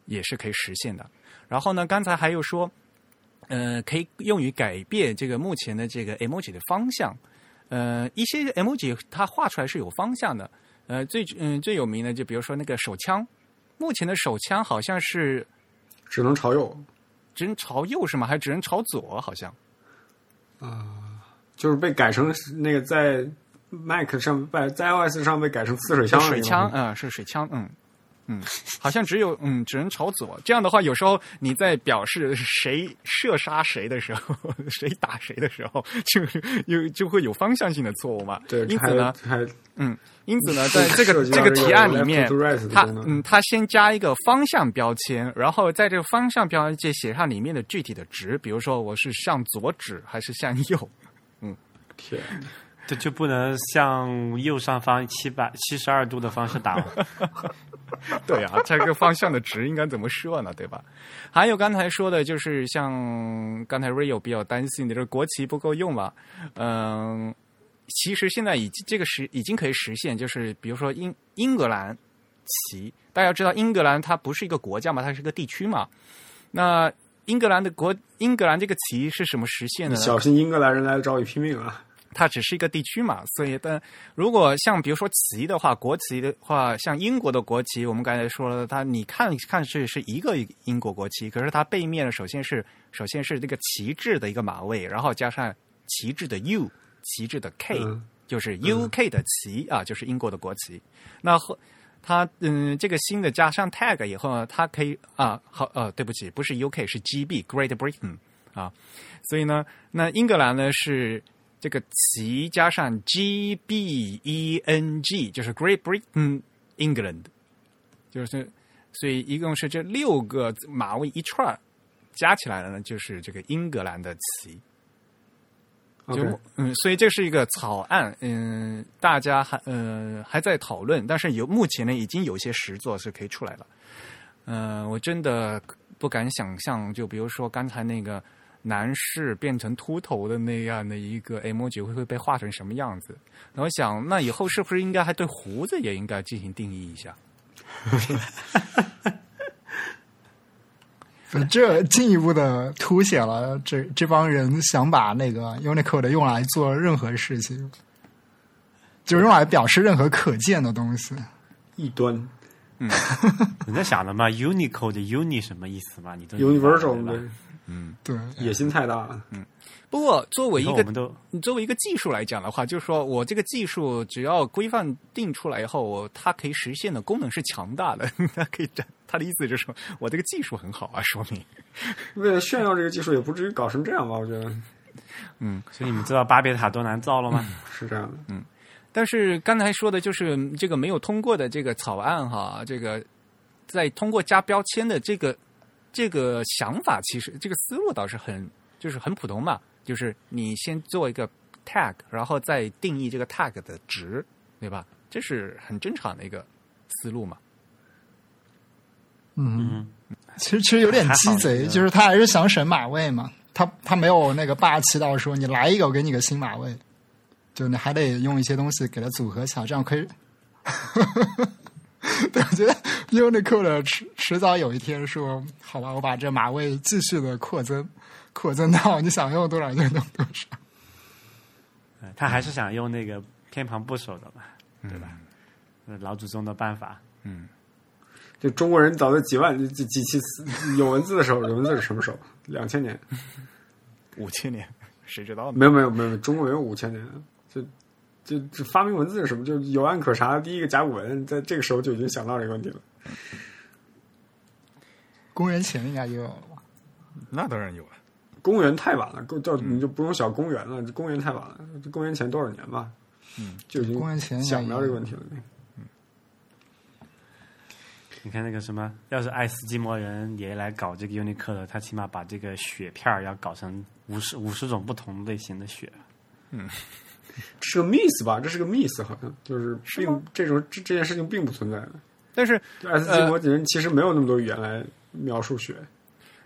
[SPEAKER 1] 也是可以实现的。然后呢，刚才还有说，呃，可以用于改变这个目前的这个 emoji 的方向。呃，一些 emoji 它画出来是有方向的。呃，最嗯、最有名的就比如说那个手枪，目前的手枪好像是
[SPEAKER 2] 只能朝右，
[SPEAKER 1] 只能朝右是吗？还只能朝左？好像啊
[SPEAKER 2] 就是被改成那个在 Mac 上，在在 iOS 上被改成呲水枪了。
[SPEAKER 1] 水枪，嗯、是水枪，嗯嗯，好像只有嗯，只能朝左。这样的话，有时候你在表示谁射杀谁的时候，谁打谁的时候，就有就会有方向性的错误嘛。
[SPEAKER 2] 对，
[SPEAKER 1] 因此呢，嗯，因此呢，在这个
[SPEAKER 2] 这个
[SPEAKER 1] 提案里面它嗯，它先加一个方向标签，然后在这个方向标签写上里面的具体的值，比如说我是向左指还是向右。
[SPEAKER 2] 嗯天，
[SPEAKER 4] 这就不能向右上方七百七十二度的方式打吗？
[SPEAKER 1] 对啊，这个方向的值应该怎么设呢？对吧？还有刚才说的，就是像刚才 Rio 比较担心的，就是国旗不够用嘛。嗯，其实现在已经这个实已经可以实现，就是比如说英英格兰旗，大家知道英格兰它不是一个国家嘛，它是个地区嘛。那英格兰的国英格兰这个旗是什么实现的？
[SPEAKER 2] 小心英格兰人来找你拼命啊！
[SPEAKER 1] 它只是一个地区嘛，所以但如果像比如说旗的话，国旗的话，像英国的国旗，我们刚才说了，它你看看是是一个英国国旗，可是它背面，首先是首先是这个旗帜的一个马位，然后加上旗帜的 U，旗帜的 K，、
[SPEAKER 2] 嗯。
[SPEAKER 1] 就是 UK 的旗、啊，就是英国的国旗。那后它嗯，这个新的加上 tag 以后呢，它可以啊，好呃，对不起，不是 UK 是 GB Great Britain 啊，所以呢，那英格兰呢是这个词加上 G B E N G，就是 Great Britain England，就是所以一共是这六个马位一串儿加起来了呢，就是这个英格兰的词。就嗯，所以这是一个草案，嗯，大家还呃还在讨论，但是有目前呢已经有一些实作是可以出来了。嗯、我真的不敢想象，就比如说刚才那个男士变成秃头的那样的一个 emoji 会会被画成什么样子。我想，那以后是不是应该还对胡子也应该进行定义一下？
[SPEAKER 3] 这进一步的凸显了这这帮人想把那个 Unicode 用来做任何事情。就用来表示任何可见的东西。
[SPEAKER 2] 异端嗯
[SPEAKER 4] 你在想的嘛，Unicode 的 Uni 什么意思嘛？你都
[SPEAKER 2] Universal
[SPEAKER 4] 对吧
[SPEAKER 2] 对
[SPEAKER 3] 对，
[SPEAKER 2] 野心太大了。
[SPEAKER 1] 嗯不过作为一个你作为一个技术来讲的话，就是说我这个技术只要规范定出来以后，我它可以实现的功能是强大的。它可以这，他的意思就是说我这个技术很好啊，说明
[SPEAKER 2] 为了炫耀这个技术，也不至于搞成这样吧？我觉得嗯
[SPEAKER 4] 所以你们知道巴别塔多难造了吗？
[SPEAKER 2] 是这样的。
[SPEAKER 1] 嗯但是刚才说的就是这个没有通过的这个草案哈，这个在通过加标签的这个这个想法，其实这个思路倒是很就是很普通嘛，就是你先做一个 tag，然后再定义这个 tag 的值，对吧？这是很正常的一个思路嘛。
[SPEAKER 3] 嗯，其实其实有点鸡贼，就是他还是想省马位嘛，他他没有那个霸气到说你来一个我给你个新马位，就你还得用一些东西给它组合起来，这样可以。对，我觉得 Unicode 迟迟早有一天说，好吧，我把这码位继续的扩增，扩增到你想用多少就用多少。
[SPEAKER 4] 嗯他还是想用那个偏旁部首的嘛，对吧？呃老祖宗的办法。
[SPEAKER 2] 嗯就中国人早在几万几几期有文字的时候，有文字是什么时候？两千年？
[SPEAKER 1] 五千年，谁知道呢？
[SPEAKER 2] 没有没有没有，没有中国没有五千年。就就就发明文字是什么？就是有案可查第一个甲骨文，在这个时候就已经想到这个问题了。
[SPEAKER 3] 公元前应该就有了吧？
[SPEAKER 1] 那当然有了。
[SPEAKER 2] 公元太晚了，叫你就不用想公元了，公元太晚了，公元前多少年吧？嗯，就已经
[SPEAKER 3] 公元前
[SPEAKER 2] 想到这个问题了。
[SPEAKER 4] 你看那个什么，要是爱斯基摩人也来搞这个 Unicode，他起码把这个雪片儿要搞成五十五十种不同类型的雪。
[SPEAKER 2] 是个 miss 吧？这是个 miss，好像就是并这种这这件事情并不存在的。
[SPEAKER 1] 但是
[SPEAKER 2] 就爱斯基摩人其实没有那么多语言来描述雪。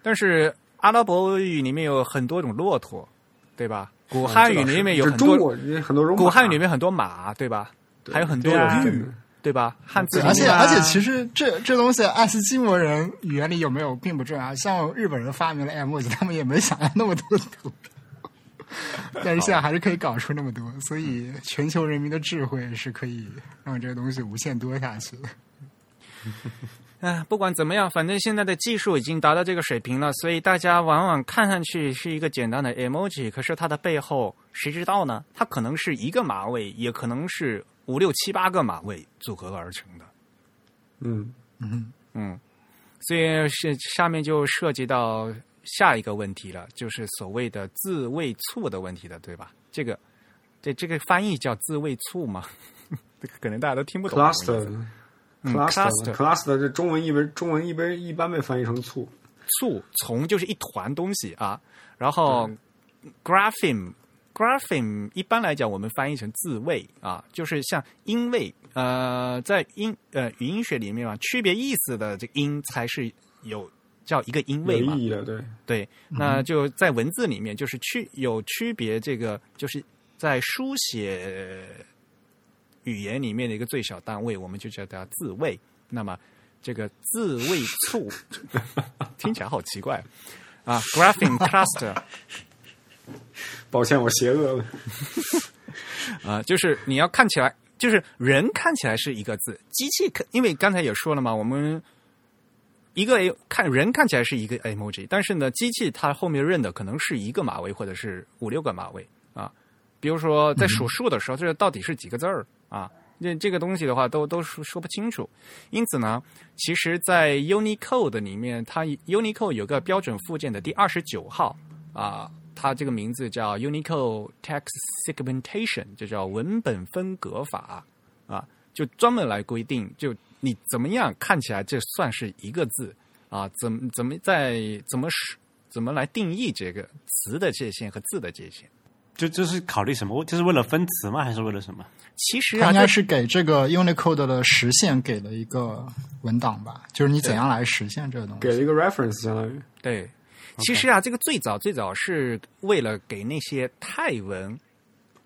[SPEAKER 1] 但是阿拉伯语里面有很多种骆驼，对吧？古汉语里面有很多
[SPEAKER 2] 这中国很多种
[SPEAKER 1] 古汉语里面很多马，对吧？还有很多
[SPEAKER 2] 对啊
[SPEAKER 1] 玉，对吧？汉字里
[SPEAKER 3] 而且而且，其实这这东西，爱斯基摩人语言里有没有并不重要。像日本人发明了 emoji，他们也没想要那么多图，但是现在还是可以搞出那么多。所以，全球人民的智慧是可以让这个东西无限多下去的。
[SPEAKER 1] 哎，不管怎么样，反正现在的技术已经达到这个水平了，所以大家往往看上去是一个简单的 emoji，可是它的背后谁知道呢？它可能是一个马尾，也可能是五六七八个马尾组合而成的。
[SPEAKER 2] 嗯，
[SPEAKER 1] 嗯，所以是下面就涉及到下一个问题了，就是所谓的自慰醋的问题的，对吧？这个这这个翻译叫自慰醋吗？这个可能大家都听不懂。
[SPEAKER 2] cluster
[SPEAKER 1] 嗯
[SPEAKER 2] cluster
[SPEAKER 1] cluster
[SPEAKER 2] 这中文一般中文一般一般被翻译成醋。
[SPEAKER 1] 醋从就是一团东西啊，然后 grapheme grapheme 一般来讲我们翻译成自慰啊，就是像音位呃，在音呃语音学里面嘛，区别意思的这个音才是有叫一个音
[SPEAKER 2] 有
[SPEAKER 1] 位嘛，
[SPEAKER 2] 意义的，对，
[SPEAKER 1] 对，那就在文字里面就是区有区别，这个就是在书写语言里面的一个最小单位，我们就叫它字位。那么这个字位处 听起来好奇怪啊，graphing cluster
[SPEAKER 2] 抱歉，我邪恶了。
[SPEAKER 1] 啊、就是你要看起来，就是人看起来是一个字，机器可，因为刚才也说了嘛，我们一个 A 看人看起来是一个 emoji，但是呢，机器它后面认的可能是一个码位或者是五六个码位啊。比如说在数数的时候，这到底是几个字儿啊？这这个东西的话，都都说说不清楚。因此呢，其实，在 Unicode 里面，它 Unicode 有个标准附件的第二十九号啊，它这个名字叫 Unicode Text Segmentation，就叫文本分隔法啊，就专门来规定，就你怎么样看起来这算是一个字啊？怎么怎么在怎么使怎么来定义这个词的界限和字的界限？
[SPEAKER 4] 就就是考虑什么？就是为了分词吗？还是为了什么？
[SPEAKER 1] 其实啊，这
[SPEAKER 3] 它应该是给这个 Unicode 的实现给了一个文档吧，就是你怎样来实现这个东西。
[SPEAKER 2] 给了一个 reference，相当于
[SPEAKER 1] 对，其实啊，这个最早最早是为了给那些泰文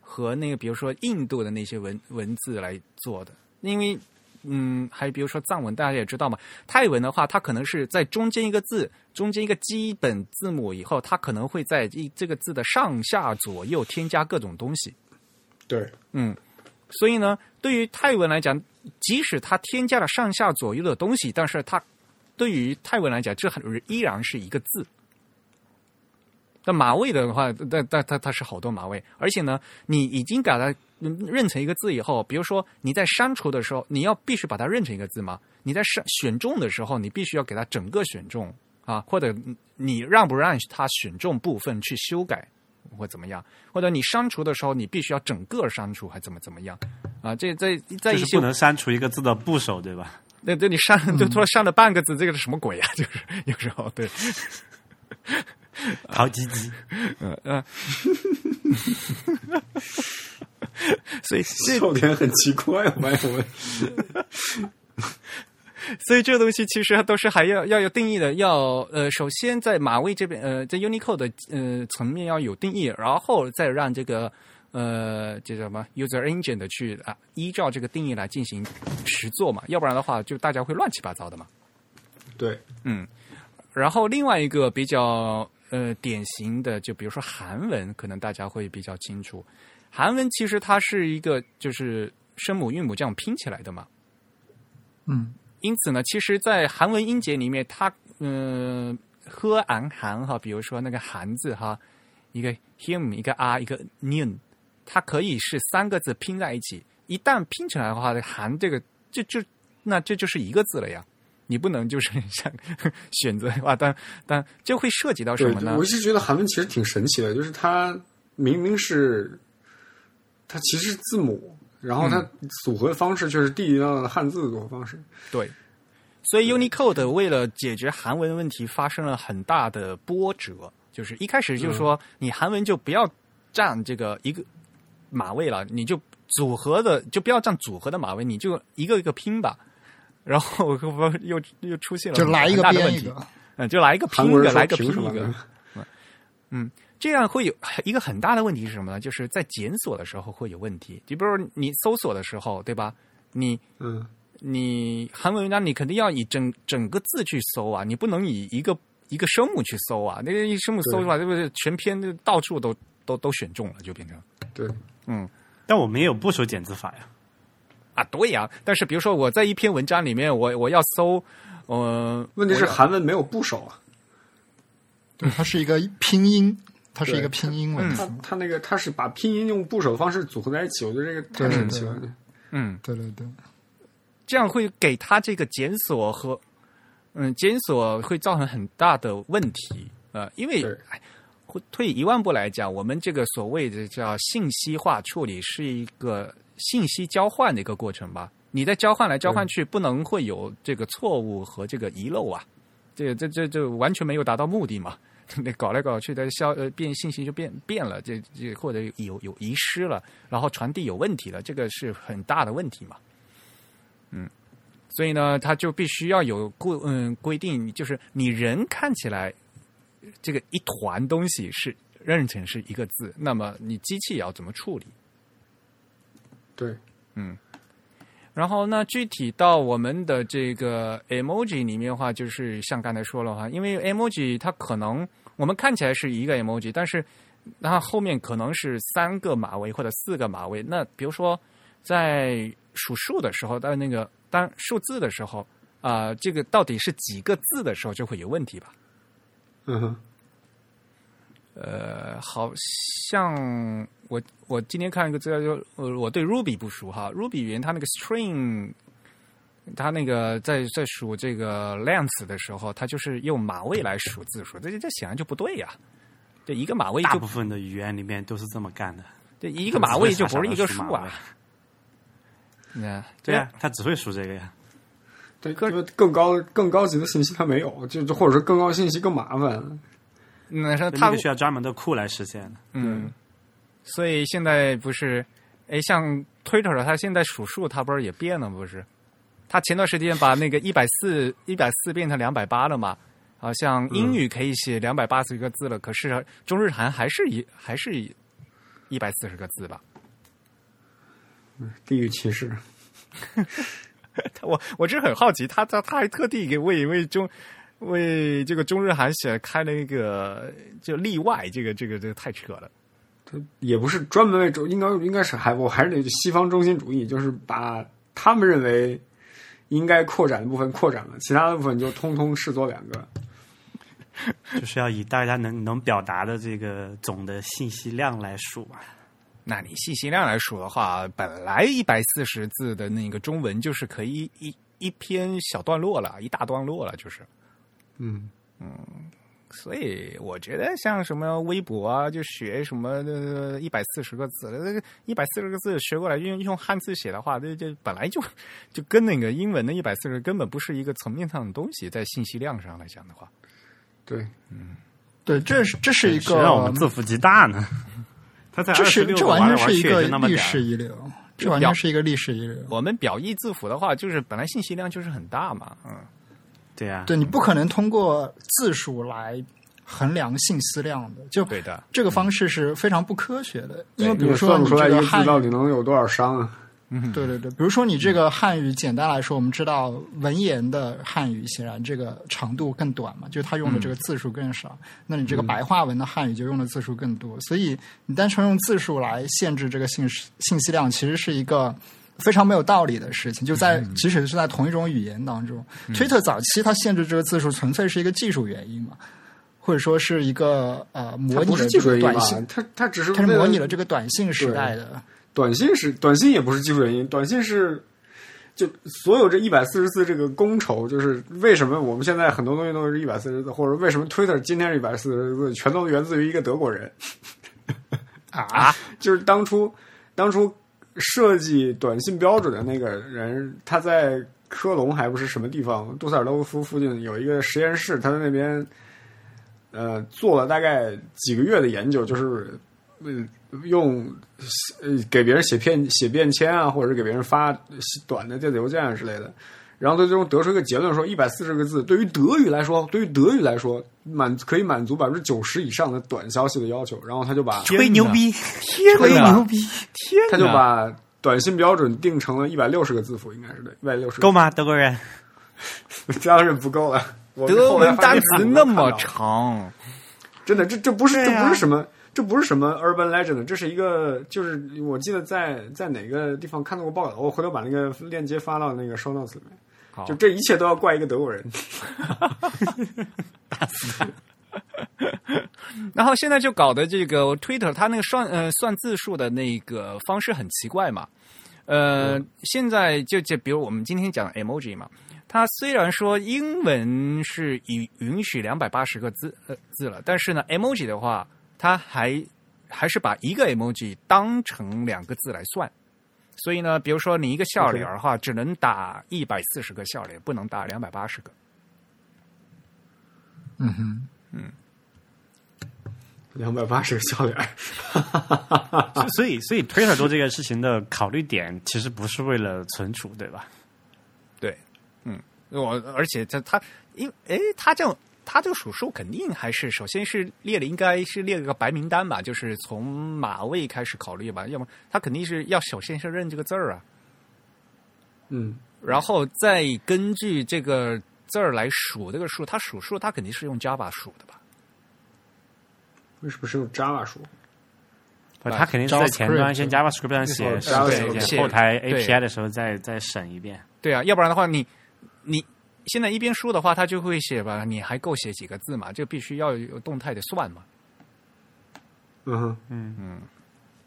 [SPEAKER 1] 和那个比如说印度的那些文文字来做的，因为嗯，还比如说藏文，大家也知道嘛，泰文的话，它可能是在中间一个字，中间一个基本字母以后，它可能会在一这个字的上下左右添加各种东西。
[SPEAKER 2] 对，
[SPEAKER 1] 嗯，所以呢，对于泰文来讲，即使它添加了上下左右的东西，但是它对于泰文来讲，这很依然是一个字。那马位的话，但但它它是好多马位，而且呢，你已经给它认成一个字以后，比如说你在删除的时候，你要必须把它认成一个字吗？你在选选中的时候，你必须要给它整个选中啊，或者你让不让它选中部分去修改或怎么样？或者你删除的时候，你必须要整个删除还怎么怎么样？啊，这这在一些
[SPEAKER 4] 就是不能删除一个字的部首，对吧？
[SPEAKER 1] 那对你删就突然删了半个字，这个是什么鬼啊？就是有时候对。
[SPEAKER 4] 好鸡鸡，
[SPEAKER 1] 嗯嗯，所以这
[SPEAKER 2] 笑点很奇怪，我发现我。
[SPEAKER 1] 所以这个东西其实都是还要要有定义的，要呃，首先在马位这边呃，在 Unicode 的呃层面要有定义，然后再让这个呃这叫什么 User Engine 的去啊依照这个定义来进行实做嘛，要不然的话就大家会乱七八糟的嘛。
[SPEAKER 2] 对，
[SPEAKER 1] 嗯，然后另外一个比较呃典型的，就比如说韩文，可能大家会比较清楚。韩文其实它是一个就是声母韵母这样拼起来的嘛，
[SPEAKER 3] 嗯，
[SPEAKER 1] 因此呢，其实，在韩文音节里面，它嗯，h an 韩哈，比如说那个韩字哈，一个 him 一个 r 一个 n 它可以是三个字拼在一起。一旦拼起来的话，韩这个就就那这就是一个字了呀。你不能就是像选择哇，但但就会涉及到什么呢？
[SPEAKER 2] 我一直觉得韩文其实挺神奇的，就是它明明是它其实是字母，然后它组合方式却是地道的汉字组合方式。
[SPEAKER 1] 对，所以 Unicode 为了解决韩文问题，发生了很大的波折。就是一开始就说，你韩文就不要占这个一个马位了，你就组合的就不要占组合的马位，你就一个一个拼吧。然后又又出现了
[SPEAKER 3] 就来一个
[SPEAKER 1] 很大的问题，嗯，就来一个拼一个，来一个拼一个
[SPEAKER 2] 呢？
[SPEAKER 1] 嗯，这样会有一个很大的问题是什么呢？就是在检索的时候会有问题。就比如说你搜索的时候，对吧？你
[SPEAKER 2] 嗯，
[SPEAKER 1] 你韩文文章你肯定要以整整个字去搜啊，你不能以一个一个声母去搜啊。那个一声母搜出来，对不对？全篇就到处都都都选中了，就变成
[SPEAKER 2] 对，
[SPEAKER 1] 嗯
[SPEAKER 4] 但我们也有部首检字法呀。
[SPEAKER 1] 啊，对呀。但是比如说我在一篇文章里面，我我要搜，呃，
[SPEAKER 2] 问题是韩文没有部首啊，
[SPEAKER 3] 对，它是一个拼音，它是一个拼音文
[SPEAKER 1] 嗯
[SPEAKER 3] 字
[SPEAKER 2] 它，它那个它是把拼音用部首方式组合在一起，我觉得这个太
[SPEAKER 3] 对
[SPEAKER 2] 神奇了。
[SPEAKER 1] 嗯，
[SPEAKER 3] 对对对，
[SPEAKER 1] 这样会给他这个检索和嗯检索会造成很大的问题呃，因为会退一万步来讲，我们这个所谓的叫信息化处理是一个信息交换的一个过程吧。你在交换来交换去，不能会有这个错误和这个遗漏啊，这这这这完全没有达到目的嘛。那搞来搞去的消呃变信息就变变了，这这或者有有遗失了，然后传递有问题了，这个是很大的问题嘛。嗯，所以呢，它就必须要有规嗯规定，就是你人看起来这个一团东西是认成是一个字，那么你机器也要怎么处理？
[SPEAKER 2] 对，嗯
[SPEAKER 1] 然后呢具体到我们的这个 emoji 里面的话，就是像刚才说了哈，因为 emoji 它可能我们看起来是一个 emoji，但是它后面可能是三个马位或者四个马位。那比如说在数数的时候，在那个当数字的时候啊、这个到底是几个字的时候就会有问题吧？
[SPEAKER 2] 嗯哼，
[SPEAKER 1] 呃，好像我我今天看一个资料就，呃，我对 Ruby 不熟哈，Ruby 语言它那个 string，它那个在在数这个 length 的时候，他就是用马位来数字数，这这显然就不对呀。这一个马位就
[SPEAKER 4] 大部分的语言里面都是这么干的。
[SPEAKER 1] 这一个马位就不是一个数啊。你看，
[SPEAKER 4] 对呀、他只会数这个呀。
[SPEAKER 2] 对，更更高更高级的信息他没有，就就或者说更高信息更麻烦。
[SPEAKER 1] 那是它
[SPEAKER 4] 那个需要专门的库来实现的。
[SPEAKER 1] 嗯，所以现在不是，哎，像 Twitter 它现在数数，它不是也变了，不是？它前段时间把那个一百四一百四变成两百八了嘛？好像英语可以写两百八十个字了，可是中日韩还是一还是一百四十个字吧？
[SPEAKER 2] 地域歧视，
[SPEAKER 1] 我我真很好奇，他他他还特地给为为中为这个中日韩写开了一个就例外，这个这个这个太扯了。
[SPEAKER 2] 他也不是专门为中，应该应该是还我还是那句西方中心主义，就是把他们认为应该扩展的部分扩展了，其他的部分就通通视作两个。
[SPEAKER 4] 就是要以大家能能表达的这个总的信息量来数嘛。
[SPEAKER 1] 那你信息量来数的话，本来一百四十字的那个中文就是可以一一篇小段落了，一大段落了，就是。
[SPEAKER 2] 嗯嗯
[SPEAKER 1] 所以我觉得像什么微博啊，就学什么一百四十个字，那个一百四十个字学过来用用汉字写的话，这这本来就就跟那个英文的一百四十根本不是一个层面上的东西，在信息量上来讲的话，
[SPEAKER 2] 对，嗯
[SPEAKER 3] 对，这是这是一
[SPEAKER 4] 谁让我
[SPEAKER 3] 个
[SPEAKER 4] 们，字符极大呢？他在
[SPEAKER 3] 这是
[SPEAKER 4] 26
[SPEAKER 3] 这完全是一个历史遗留，这完全是一个历史遗留。
[SPEAKER 1] 我们表意字符的话，就是本来信息量就是很大嘛，嗯，
[SPEAKER 4] 对啊，
[SPEAKER 3] 对你不可能通过字数来衡量信息量的，就
[SPEAKER 1] 对的，
[SPEAKER 3] 这个方式是非常不科学的。因为比如说你
[SPEAKER 2] 算不出来一个
[SPEAKER 3] 这个汉
[SPEAKER 2] 到底能有多少商啊？
[SPEAKER 3] 嗯对对对，比如说你这个汉语，简单来说，我们知道文言的汉语显然这个长度更短嘛，就是它用的这个字数更少。那你这个白话文的汉语就用的字数更多，所以你单纯用字数来限制这个信息信息量，其实是一个。非常没有道理的事情，就在即使是在同一种语言当中、t w i t t e r 早期它限制这个字数，纯粹是一个技术原因嘛，或者说是一个呃模拟了这
[SPEAKER 2] 技术原因吧
[SPEAKER 3] 个短信，？
[SPEAKER 2] 它它只是
[SPEAKER 3] 它是模拟了这个短信时代的。
[SPEAKER 2] 短信是短信也不是技术原因，短信是就所有这一百四十字这个公筹，就是为什么我们现在很多东西都是一百四十字，或者为什么 Twitter 今天是一百四十字，全都源自于一个德国人
[SPEAKER 3] 啊，
[SPEAKER 2] 就是当初当初设计短信标准的那个人，他在科隆还不是什么地方，杜塞尔多夫附近有一个实验室，他在那边呃做了大概几个月的研究，就是用呃给别人写片写便签啊，或者是给别人发短的电子邮件啊之类的。然后他最终得出一个结论说，一百四十个字对于德语来说，对于德语来说满可以满足百分之九十以上的短消息的要求。然后他就把
[SPEAKER 4] 吹牛逼，
[SPEAKER 1] 天
[SPEAKER 4] 吹牛逼，
[SPEAKER 1] 天
[SPEAKER 2] 他就把短信标准定成了一百六十个字符，应该是对，一百六十
[SPEAKER 4] 够吗？德国人，
[SPEAKER 2] 当然不够了。
[SPEAKER 1] 德文单词那么长，
[SPEAKER 2] 真的，这这不是、
[SPEAKER 4] 啊
[SPEAKER 2] 这不是什么，这不是什么 urban legend，这是一个，就是我记得在在哪个地方看到过报道，我回头把那个链接发到那个 show notes 里面。
[SPEAKER 1] 好
[SPEAKER 2] 就这一切都要怪一个德国人，
[SPEAKER 1] 然后现在就搞得这个 Twitter 它那个算呃算字数的那个方式很奇怪嘛。呃，现在就就比如我们今天讲的 emoji 嘛，它虽然说英文是允允许两百八十个字呃字了，但是呢，emoji 的话，它还还是把一个 emoji 当成两个字来算。所以呢，比如说你一个笑脸的话，只能打一百四十个笑脸，不能打两百八十个。
[SPEAKER 3] 嗯哼，嗯
[SPEAKER 2] 两百八十个笑脸，
[SPEAKER 4] 所以所以 Twitter 做这个事情的考虑点，其实不是为了存储，对吧？
[SPEAKER 1] 对，嗯，我而且他他因诶，它这种它这个数数肯定还是首先是列了，应该是列了个白名单吧，就是从马位开始考虑吧，要么他肯定是要首先是认这个字儿啊，
[SPEAKER 2] 嗯，
[SPEAKER 1] 然后再根据这个字儿来数这个数，他数数他肯定是用 Java 数的吧？
[SPEAKER 2] 为什么是用 Java 数？
[SPEAKER 4] 不，他肯定是在前端先 JavaScript 上写
[SPEAKER 2] 对
[SPEAKER 4] 写写，后台 API 的时候再再审一遍。
[SPEAKER 1] 对啊，要不然的话你你。现在一边输的话，他就会写吧，你还够写几个字嘛？就必须要有动态的算嘛，
[SPEAKER 2] 嗯哼，
[SPEAKER 4] 嗯，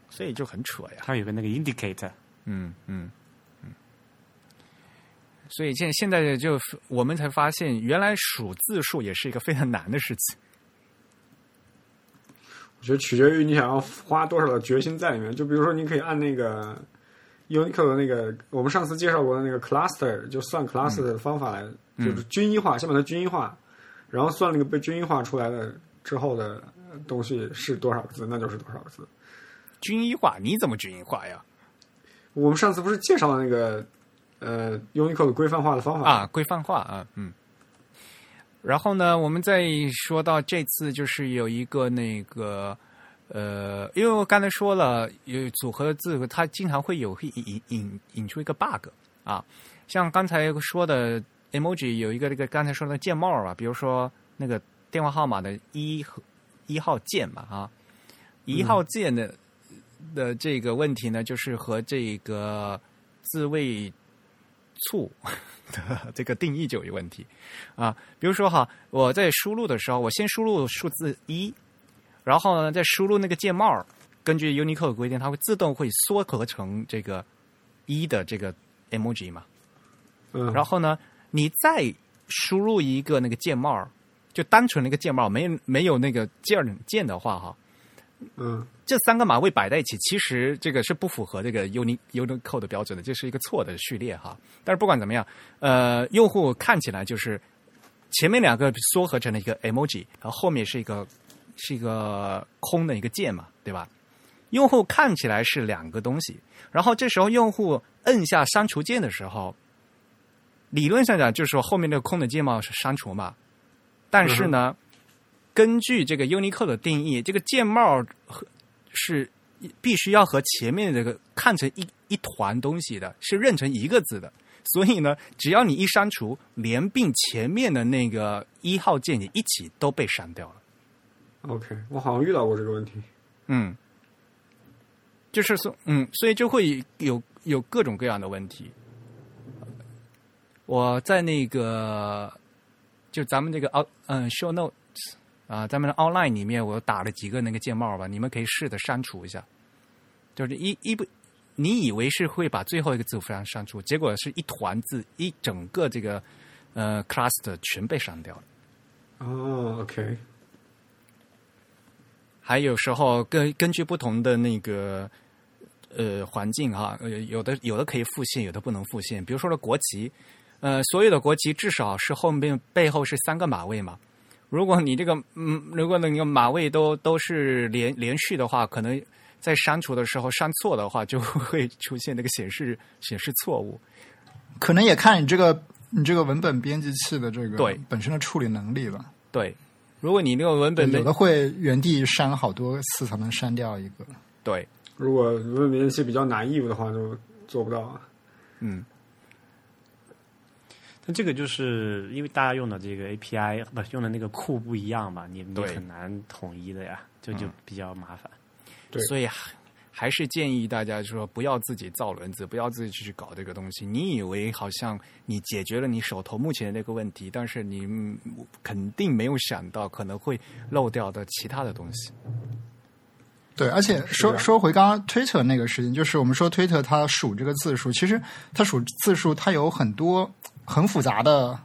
[SPEAKER 1] 所以就很扯呀。
[SPEAKER 4] 它有个那个 indicator，
[SPEAKER 1] 嗯嗯嗯，所以现现在就我们才发现，原来数字数也是一个非常难的事情。
[SPEAKER 2] 我觉得取决于你想要花多少的决心在里面。就比如说，你可以按那个 Unicode 的那个我们上次介绍过的那个 cluster，就算 cluster 的方法来，就是均一化，先把它均一化，然后算那个被均一化出来的之后的东西是多少个字，那就是多少个字。
[SPEAKER 1] 均一化，你怎么均一化呀？
[SPEAKER 2] 我们上次不是介绍了那个呃 Unicode 规范化的方法
[SPEAKER 1] 啊，规范化啊，嗯。然后呢，我们再说到这次，就是有一个那个呃，因为我刚才说了，有组合字，它经常会有会引引引出一个 bug 啊，像刚才说的 emoji 有一个这个刚才说的键帽吧，比如说那个电话号码的一和一号键吧啊，一号键的、的这个问题呢，就是和这个自卫处 的这个定义就有问题啊。比如说哈，我在输入的时候，我先输入数字一，然后呢再输入那个键帽，根据 Unicode 的规定，它会自动会缩合成这个一的这个 emoji 嘛。
[SPEAKER 2] 嗯，
[SPEAKER 1] 然后呢，你再输入一个那个键帽，就单纯那个键帽，没没有那个键儿键的话，哈，
[SPEAKER 2] 嗯
[SPEAKER 1] 这三个码位摆在一起，其实这个是不符合这个 Uni Unicode 的标准的，这是一个错的序列哈。但是不管怎么样，呃，用户看起来就是前面两个缩合成了一个 emoji，然后后面是一个是一个空的一个键嘛，对吧？用户看起来是两个东西，然后这时候用户摁下删除键的时候，理论上讲就是说后面那个空的键帽是删除嘛，但是呢，根据这个 Unicode 的定义，这个键帽和是必须要和前面这个看成一一团东西的，是认成一个字的。所以呢，只要你一删除，连并前面的那个一号键也一起都被删掉了。
[SPEAKER 2] ，OK，我好像遇到过这个问题。
[SPEAKER 1] 嗯，就是说，嗯，所以就会有有各种各样的问题。我在那个就咱们这个 out 嗯 show notes 啊，咱们的 online 里面，我打了几个那个键帽吧，你们可以试着删除一下。就是一一不，你以为是会把最后一个字符删删除，结果是一团字，一整个这个呃 cluster 全被删掉了。
[SPEAKER 2] 哦，OK，
[SPEAKER 1] 还有时候根根据不同的那个呃环境哈，呃有的有的可以复现，有的不能复现。比如说的国旗，呃，所有的国旗至少是后面背后是三个马位嘛。如果你这个嗯，如果那个马位都都是连连续的话，可能在删除的时候删错的话，就会出现那个显示显示错误。
[SPEAKER 3] 可能也看你这个你这个文本编辑器的这个
[SPEAKER 1] 对
[SPEAKER 3] 本身的处理能力吧。
[SPEAKER 1] 对，如果你那个文本
[SPEAKER 3] 有的会原地删好多次才能删掉一个。
[SPEAKER 1] 对，
[SPEAKER 2] 如果文本编辑器比较 naive 的话，就做不到啊。
[SPEAKER 1] 嗯，
[SPEAKER 4] 那这个就是因为大家用的这个 API 不用的那个库不一样嘛，你你
[SPEAKER 1] 对
[SPEAKER 4] 很难统一的呀，就就比较麻烦。
[SPEAKER 2] 对
[SPEAKER 1] 所以还还是建议大家说不要自己造轮子，不要自己去搞这个东西。你以为好像你解决了你手头目前的那个问题，但是你嗯肯定没有想到可能会漏掉的其他的东西。
[SPEAKER 3] 对，而且说说回刚刚 Twitter 那个事情，就是我们说 Twitter 它数这个字数，其实它数字数它有很多很复杂的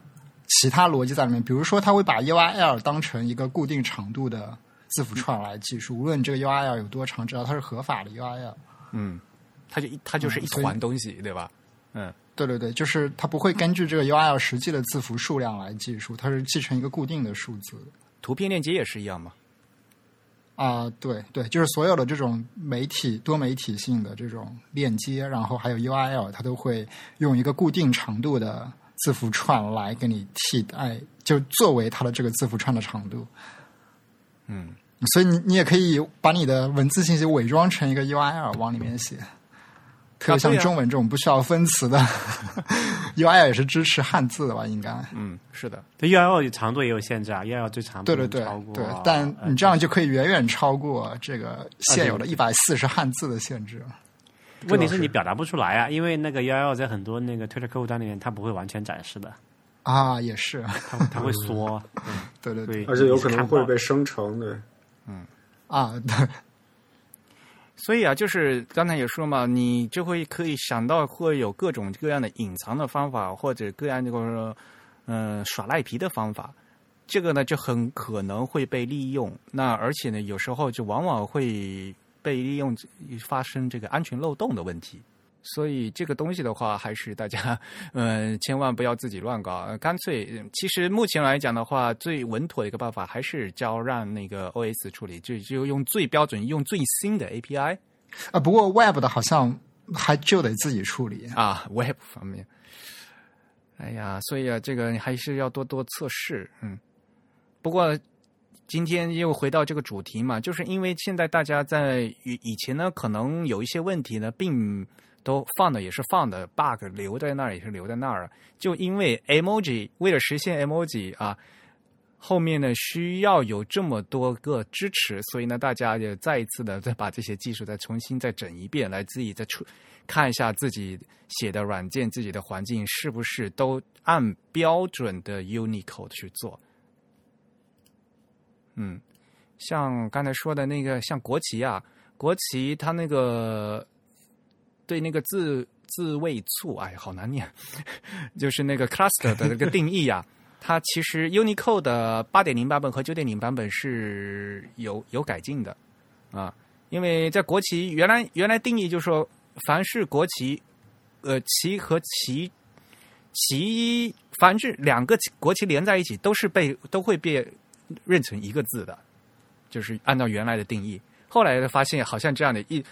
[SPEAKER 3] 其他逻辑在里面，比如说它会把 URL 当成一个固定长度的字符串来计数，无论这个 URL 有多长，只要它是合法的 URL。
[SPEAKER 1] 嗯，它就一它就是一团东西，对吧？嗯，
[SPEAKER 3] 对对对，就是它不会根据这个 URL 实际的字符数量来计数，它是继承一个固定的数字。
[SPEAKER 1] 图片链接也是一样吗。
[SPEAKER 3] 啊、对对，就是所有的这种媒体多媒体性的这种链接，然后还有 URL，它都会用一个固定长度的字符串来给你替代，就作为它的这个字符串的长度。
[SPEAKER 1] 嗯，
[SPEAKER 3] 所以你你也可以把你的文字信息伪装成一个 URL 往里面写，特别像中文这种不需要分词的 URL 也是支持汉字的吧？应该。
[SPEAKER 1] 嗯，是的，
[SPEAKER 4] 对 URL 长度也有限制啊，URL 最长
[SPEAKER 3] 对对对对，但
[SPEAKER 4] 呃
[SPEAKER 3] 你这样就可以远远超过这个现有的一百四十汉字的限制。
[SPEAKER 4] 问题是你表达不出来啊，因为那个 URL 在很多那个 Twitter 客户端里面，它不会完全展示的，
[SPEAKER 3] 啊，也是，
[SPEAKER 4] 它它会缩，
[SPEAKER 3] 对对对
[SPEAKER 4] 对，
[SPEAKER 2] 而且有可能会被生成，对。
[SPEAKER 3] 嗯啊，对
[SPEAKER 1] 所以啊，就是刚才也说嘛，你就会可以想到会有各种各样的隐藏的方法，或者各样这个呃耍赖皮的方法。这个呢，就很可能会被利用。那而且呢，有时候就往往会被利用，发生这个安全漏洞的问题。所以这个东西的话，还是大家嗯千万不要自己乱搞，呃干脆呃其实目前来讲的话，最稳妥的一个办法还是交让那个 OS 处理，就就用最标准、用最新的 API
[SPEAKER 3] 啊，不过 Web 的好像还就得自己处理。
[SPEAKER 1] 啊，Web 方面。哎呀，所以啊，这个你还是要多多测试，嗯。不过今天又回到这个主题嘛，就是因为现在大家在以以前呢，可能有一些问题呢，并都放的也是放的，bug 留在那儿也是留在那儿了。就因为 emoji 为了实现 emoji 啊，后面呢需要有这么多个支持，所以呢，大家也再一次的再把这些技术再重新再整一遍，来自己再出看一下自己写的软件、自己的环境是不是都按标准的 Unicode 去做。嗯，像刚才说的那个，像国旗啊，国旗它那个对那个字字位处，哎，好难念，就是那个 cluster 的那个定义啊。它其实 Unicode 的八点零版本和九点零版本是有有改进的啊，因为在国旗原来原来定义就是说，凡是国旗，呃，旗和旗旗，凡是两个国旗连在一起，都是被都会被认成一个字的，就是按照原来的定义。后来发现好像这样的一。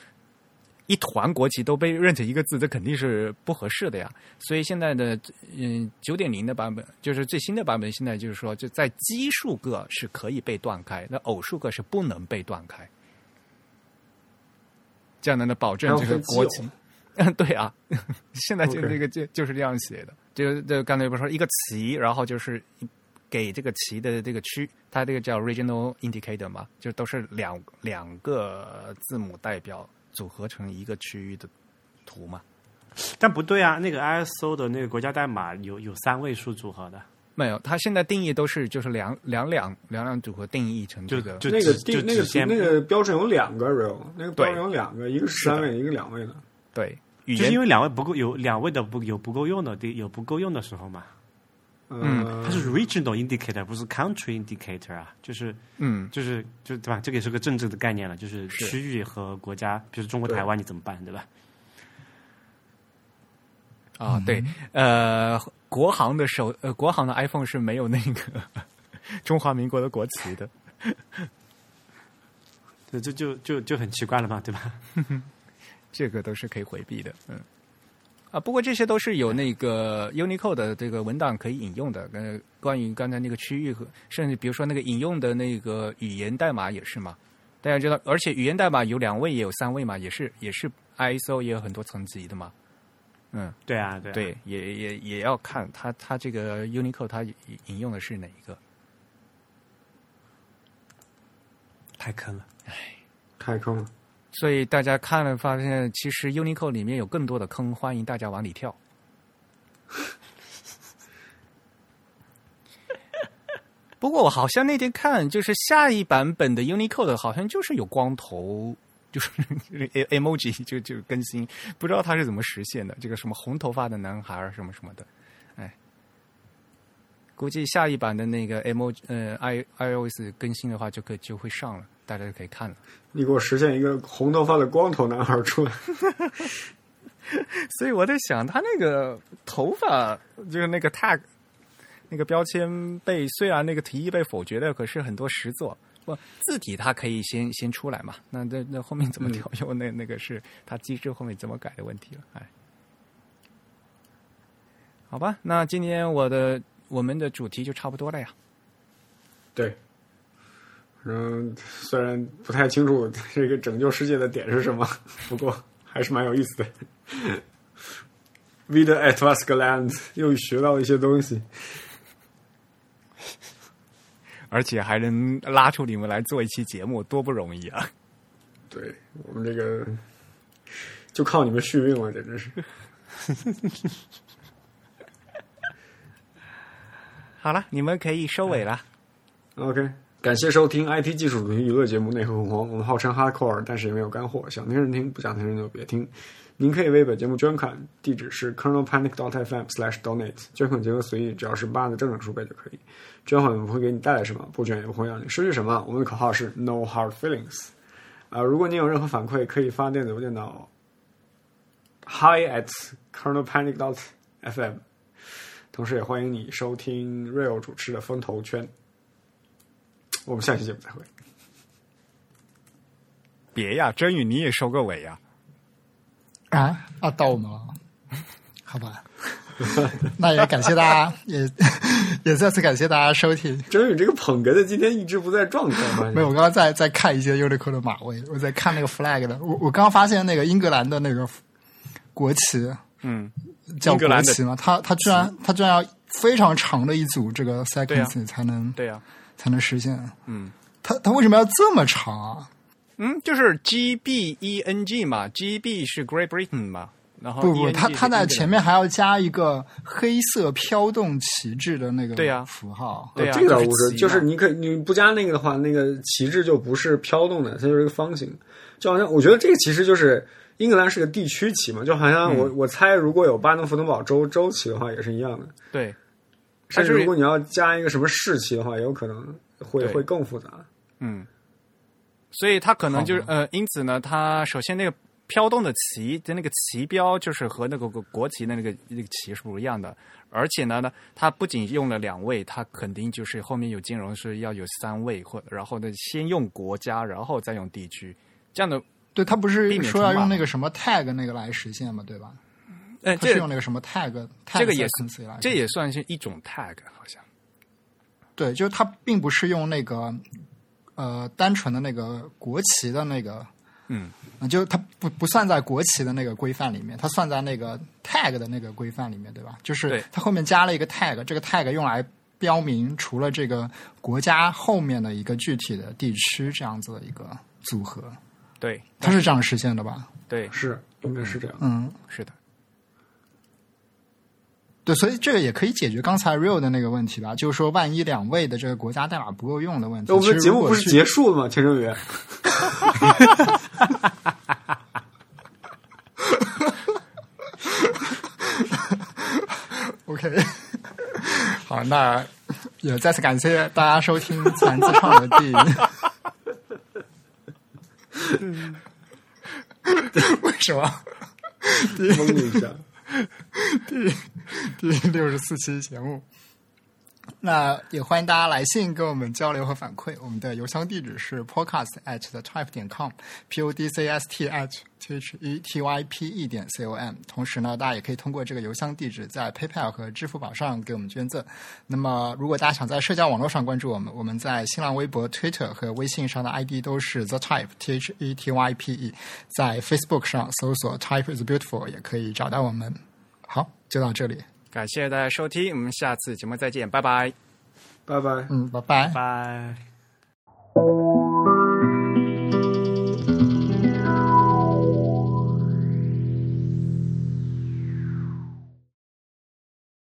[SPEAKER 1] 一团国旗都被认成一个字，这肯定是不合适的呀。所以现在的嗯九点零的版本，就是最新的版本，现在就是说，就在奇数个是可以被断开，那偶数个是不能被断开，这样能保证这个国旗。嗯，对啊，现在就这个就就是这样写的。就就刚才不是说一个旗，然后就是给这个旗的这个区，它这个叫 regional indicator 嘛，就都是两两个字母代表。组合成一个区域的图嘛？
[SPEAKER 4] 但不对啊，那个 ISO 的那个国家代码有有三位数组合的，
[SPEAKER 1] 没有。它现在定义都是就是两两两两两组合定义成这个，
[SPEAKER 2] 就那个定那个那个标准有两个 real，那个标准有两个，一个是三位，一个两位的。
[SPEAKER 1] 对，
[SPEAKER 4] 就是因为两位不够，有两位的不有不够用的，有不够用的时候嘛。
[SPEAKER 2] 嗯，
[SPEAKER 4] 它是 regional indicator，不是 country indicator 啊，就是，
[SPEAKER 1] 嗯，
[SPEAKER 4] 就是就对吧？这个也是个政治的概念了，就是区域和国家，比如中国台湾，你怎么办，对吧？
[SPEAKER 1] 啊，对，呃，国行的手，呃，国行的 iPhone 是没有那个 中华民国的国旗的，
[SPEAKER 4] 对这就就就很奇怪了嘛，对吧？
[SPEAKER 1] 这个都是可以回避的，嗯。啊，不过这些都是有那个 Unicode 的这个文档可以引用的。呃，关于刚才那个区域和甚至比如说那个引用的那个语言代码也是嘛。大家知道，而且语言代码有两位也有三位嘛，也是也是 ISO 也有很多层级的嘛。嗯，
[SPEAKER 4] 对啊，对，
[SPEAKER 1] 对，也也也要看它它这个 Unicode 它引用的是哪一个。
[SPEAKER 4] 太坑了，
[SPEAKER 1] 唉，
[SPEAKER 2] 太坑了。
[SPEAKER 1] 所以大家看了发现，其实 Unicode 里面有更多的坑，欢迎大家往里跳。不过我好像那天看，就是下一版本的 Unicode 好像就是有光头，就是 emoji 就就更新，不知道它是怎么实现的。这个什么红头发的男孩什么什么的，哎，估计下一版的那个 emoji 呃 i iOS 更新的话，就可就会上了。大家就可以看了。
[SPEAKER 2] 你给我实现一个红头发的光头男孩出来。
[SPEAKER 1] 所以我在想，他那个头发就是那个 tag 那个标签被虽然那个提议被否决了，可是很多实作不字体它可以先先出来嘛？那那那后面怎么调用？那那个是它机制后面怎么改的问题了？哎，好吧，那今天我的我们的主题就差不多了呀。
[SPEAKER 2] 对。嗯，虽然不太清楚这个拯救世界的点是什么，不过还是蛮有意思的。Vida at v a s k Land 又学到一些东西，
[SPEAKER 1] 而且还能拉出你们来做一期节目，多不容易啊！
[SPEAKER 2] 对我们这个就靠你们续命了，简直是。
[SPEAKER 1] 好了，你们可以收尾了。
[SPEAKER 2] OK。感谢收听 IT 技术主题娱乐节目《内核恐慌》，我们号称 Hardcore，但是也没有干货，想听人听，不想听人就别听。您可以为本节目捐款，地址是 kernel panic dot FM slash donate 捐款金额随意，只要是八的正整数倍就可以。捐款不会给你带来什么，不捐也不会让你失去什么。我们的口号是 No hard feelings。啊，如果您有任何反馈，可以发电子邮件到 hi at kernel panic dot FM。同时也欢迎你收听 Real 主持的风投圈。我们下期节目再会。
[SPEAKER 1] 别呀，真宇，你也收个尾呀！
[SPEAKER 3] 啊啊，到我们了，好吧。那也感谢大家，也也再次感谢大家收听。
[SPEAKER 2] 真宇这个捧哏的今天一直不在状态吗。
[SPEAKER 3] 没有，我刚刚在在看一些 Unicode 的马位，我在看那个 flag 的。我我刚刚发现那个英格兰的那个国旗，
[SPEAKER 1] 嗯，
[SPEAKER 3] 叫国旗嘛，他他居然他居然要非常长的一组这个
[SPEAKER 1] 对啊
[SPEAKER 3] sequence 才能、
[SPEAKER 1] 对呀、
[SPEAKER 3] 才能实现。
[SPEAKER 1] 嗯
[SPEAKER 3] 它它为什么要这么长啊？
[SPEAKER 1] 嗯，就是 G B E N G 嘛，G B 是 Great Britain 嘛，然后
[SPEAKER 3] 不不它它在前面还要加一个黑色飘动旗帜的那个
[SPEAKER 1] 对呀
[SPEAKER 3] 符号。
[SPEAKER 1] 对啊
[SPEAKER 2] 这个倒不是，
[SPEAKER 1] 就是
[SPEAKER 2] 你可以你不加那个的话，那个旗帜就不是飘动的，它就是一个方形。就好像我觉得这个其实就是英格兰是个地区旗嘛，就好像我、我猜如果有巴登福登堡州州旗的话也是一样的。
[SPEAKER 1] 对，
[SPEAKER 2] 甚至如果你要加一个什么士旗的话，也有可能会会更复杂。
[SPEAKER 1] 嗯，所以它可能就是呃，因此呢，它首先那个飘动的旗的那个旗标就是和那个国国旗的那个那个旗是不一样的，而且呢呢，它不仅用了两位，它肯定就是后面有金融是要有三位，或然后呢先用国家，然后再用地区，这样的，
[SPEAKER 3] 对，它不是说要用那个什么 tag 那个来实现嘛，对吧？
[SPEAKER 1] 呃，
[SPEAKER 3] 它是用那个什么 tag tag
[SPEAKER 1] 这个也
[SPEAKER 3] 来
[SPEAKER 1] 这也算是一种 tag，好像，
[SPEAKER 3] 对，就是它并不是用那个呃单纯的那个国旗的那个，
[SPEAKER 1] 嗯，
[SPEAKER 3] 呃就它不不算在国旗的那个规范里面，它算在那个 tag 的那个规范里面，对吧？就是
[SPEAKER 1] 对。
[SPEAKER 3] 它后面加了一个 tag，这个 tag 用来标明除了这个国家后面的一个具体的地区这样子的一个组合，
[SPEAKER 1] 对。
[SPEAKER 3] 它是这样实现的吧？
[SPEAKER 1] 对，
[SPEAKER 2] 是，应该是这样。
[SPEAKER 3] 嗯，
[SPEAKER 1] 是的，
[SPEAKER 3] 对，所以这个也可以解决刚才 real 的那个问题吧，就是说万一两位的这个国家代码不够用的问题，
[SPEAKER 2] 我们的
[SPEAKER 3] 其实
[SPEAKER 2] 节目不是结束了吗？钱正宇
[SPEAKER 3] ，OK，好，那也再次感谢大家收听自然自创的第 为什么
[SPEAKER 2] 懵了一下。
[SPEAKER 3] 第第六十四期节目？那也欢迎大家来信跟我们交流和反馈。我们的邮箱地址是 podcast at the type 点 com，p o d c s t at t h e t y p e 点 c o m。同时呢，大家也可以通过这个邮箱地址在 PayPal 和支付宝上给我们捐赠。那么，如果大家想在社交网络上关注我们，我们在新浪微博、Twitter 和微信上的 ID 都是 the type t h e t y p e，在 Facebook 上搜索 Type is beautiful 也可以找到我们。好，就到这里，
[SPEAKER 1] 感谢大家收听我们下次节目再见拜拜。
[SPEAKER 2] 拜拜。
[SPEAKER 3] 嗯拜拜。
[SPEAKER 4] 拜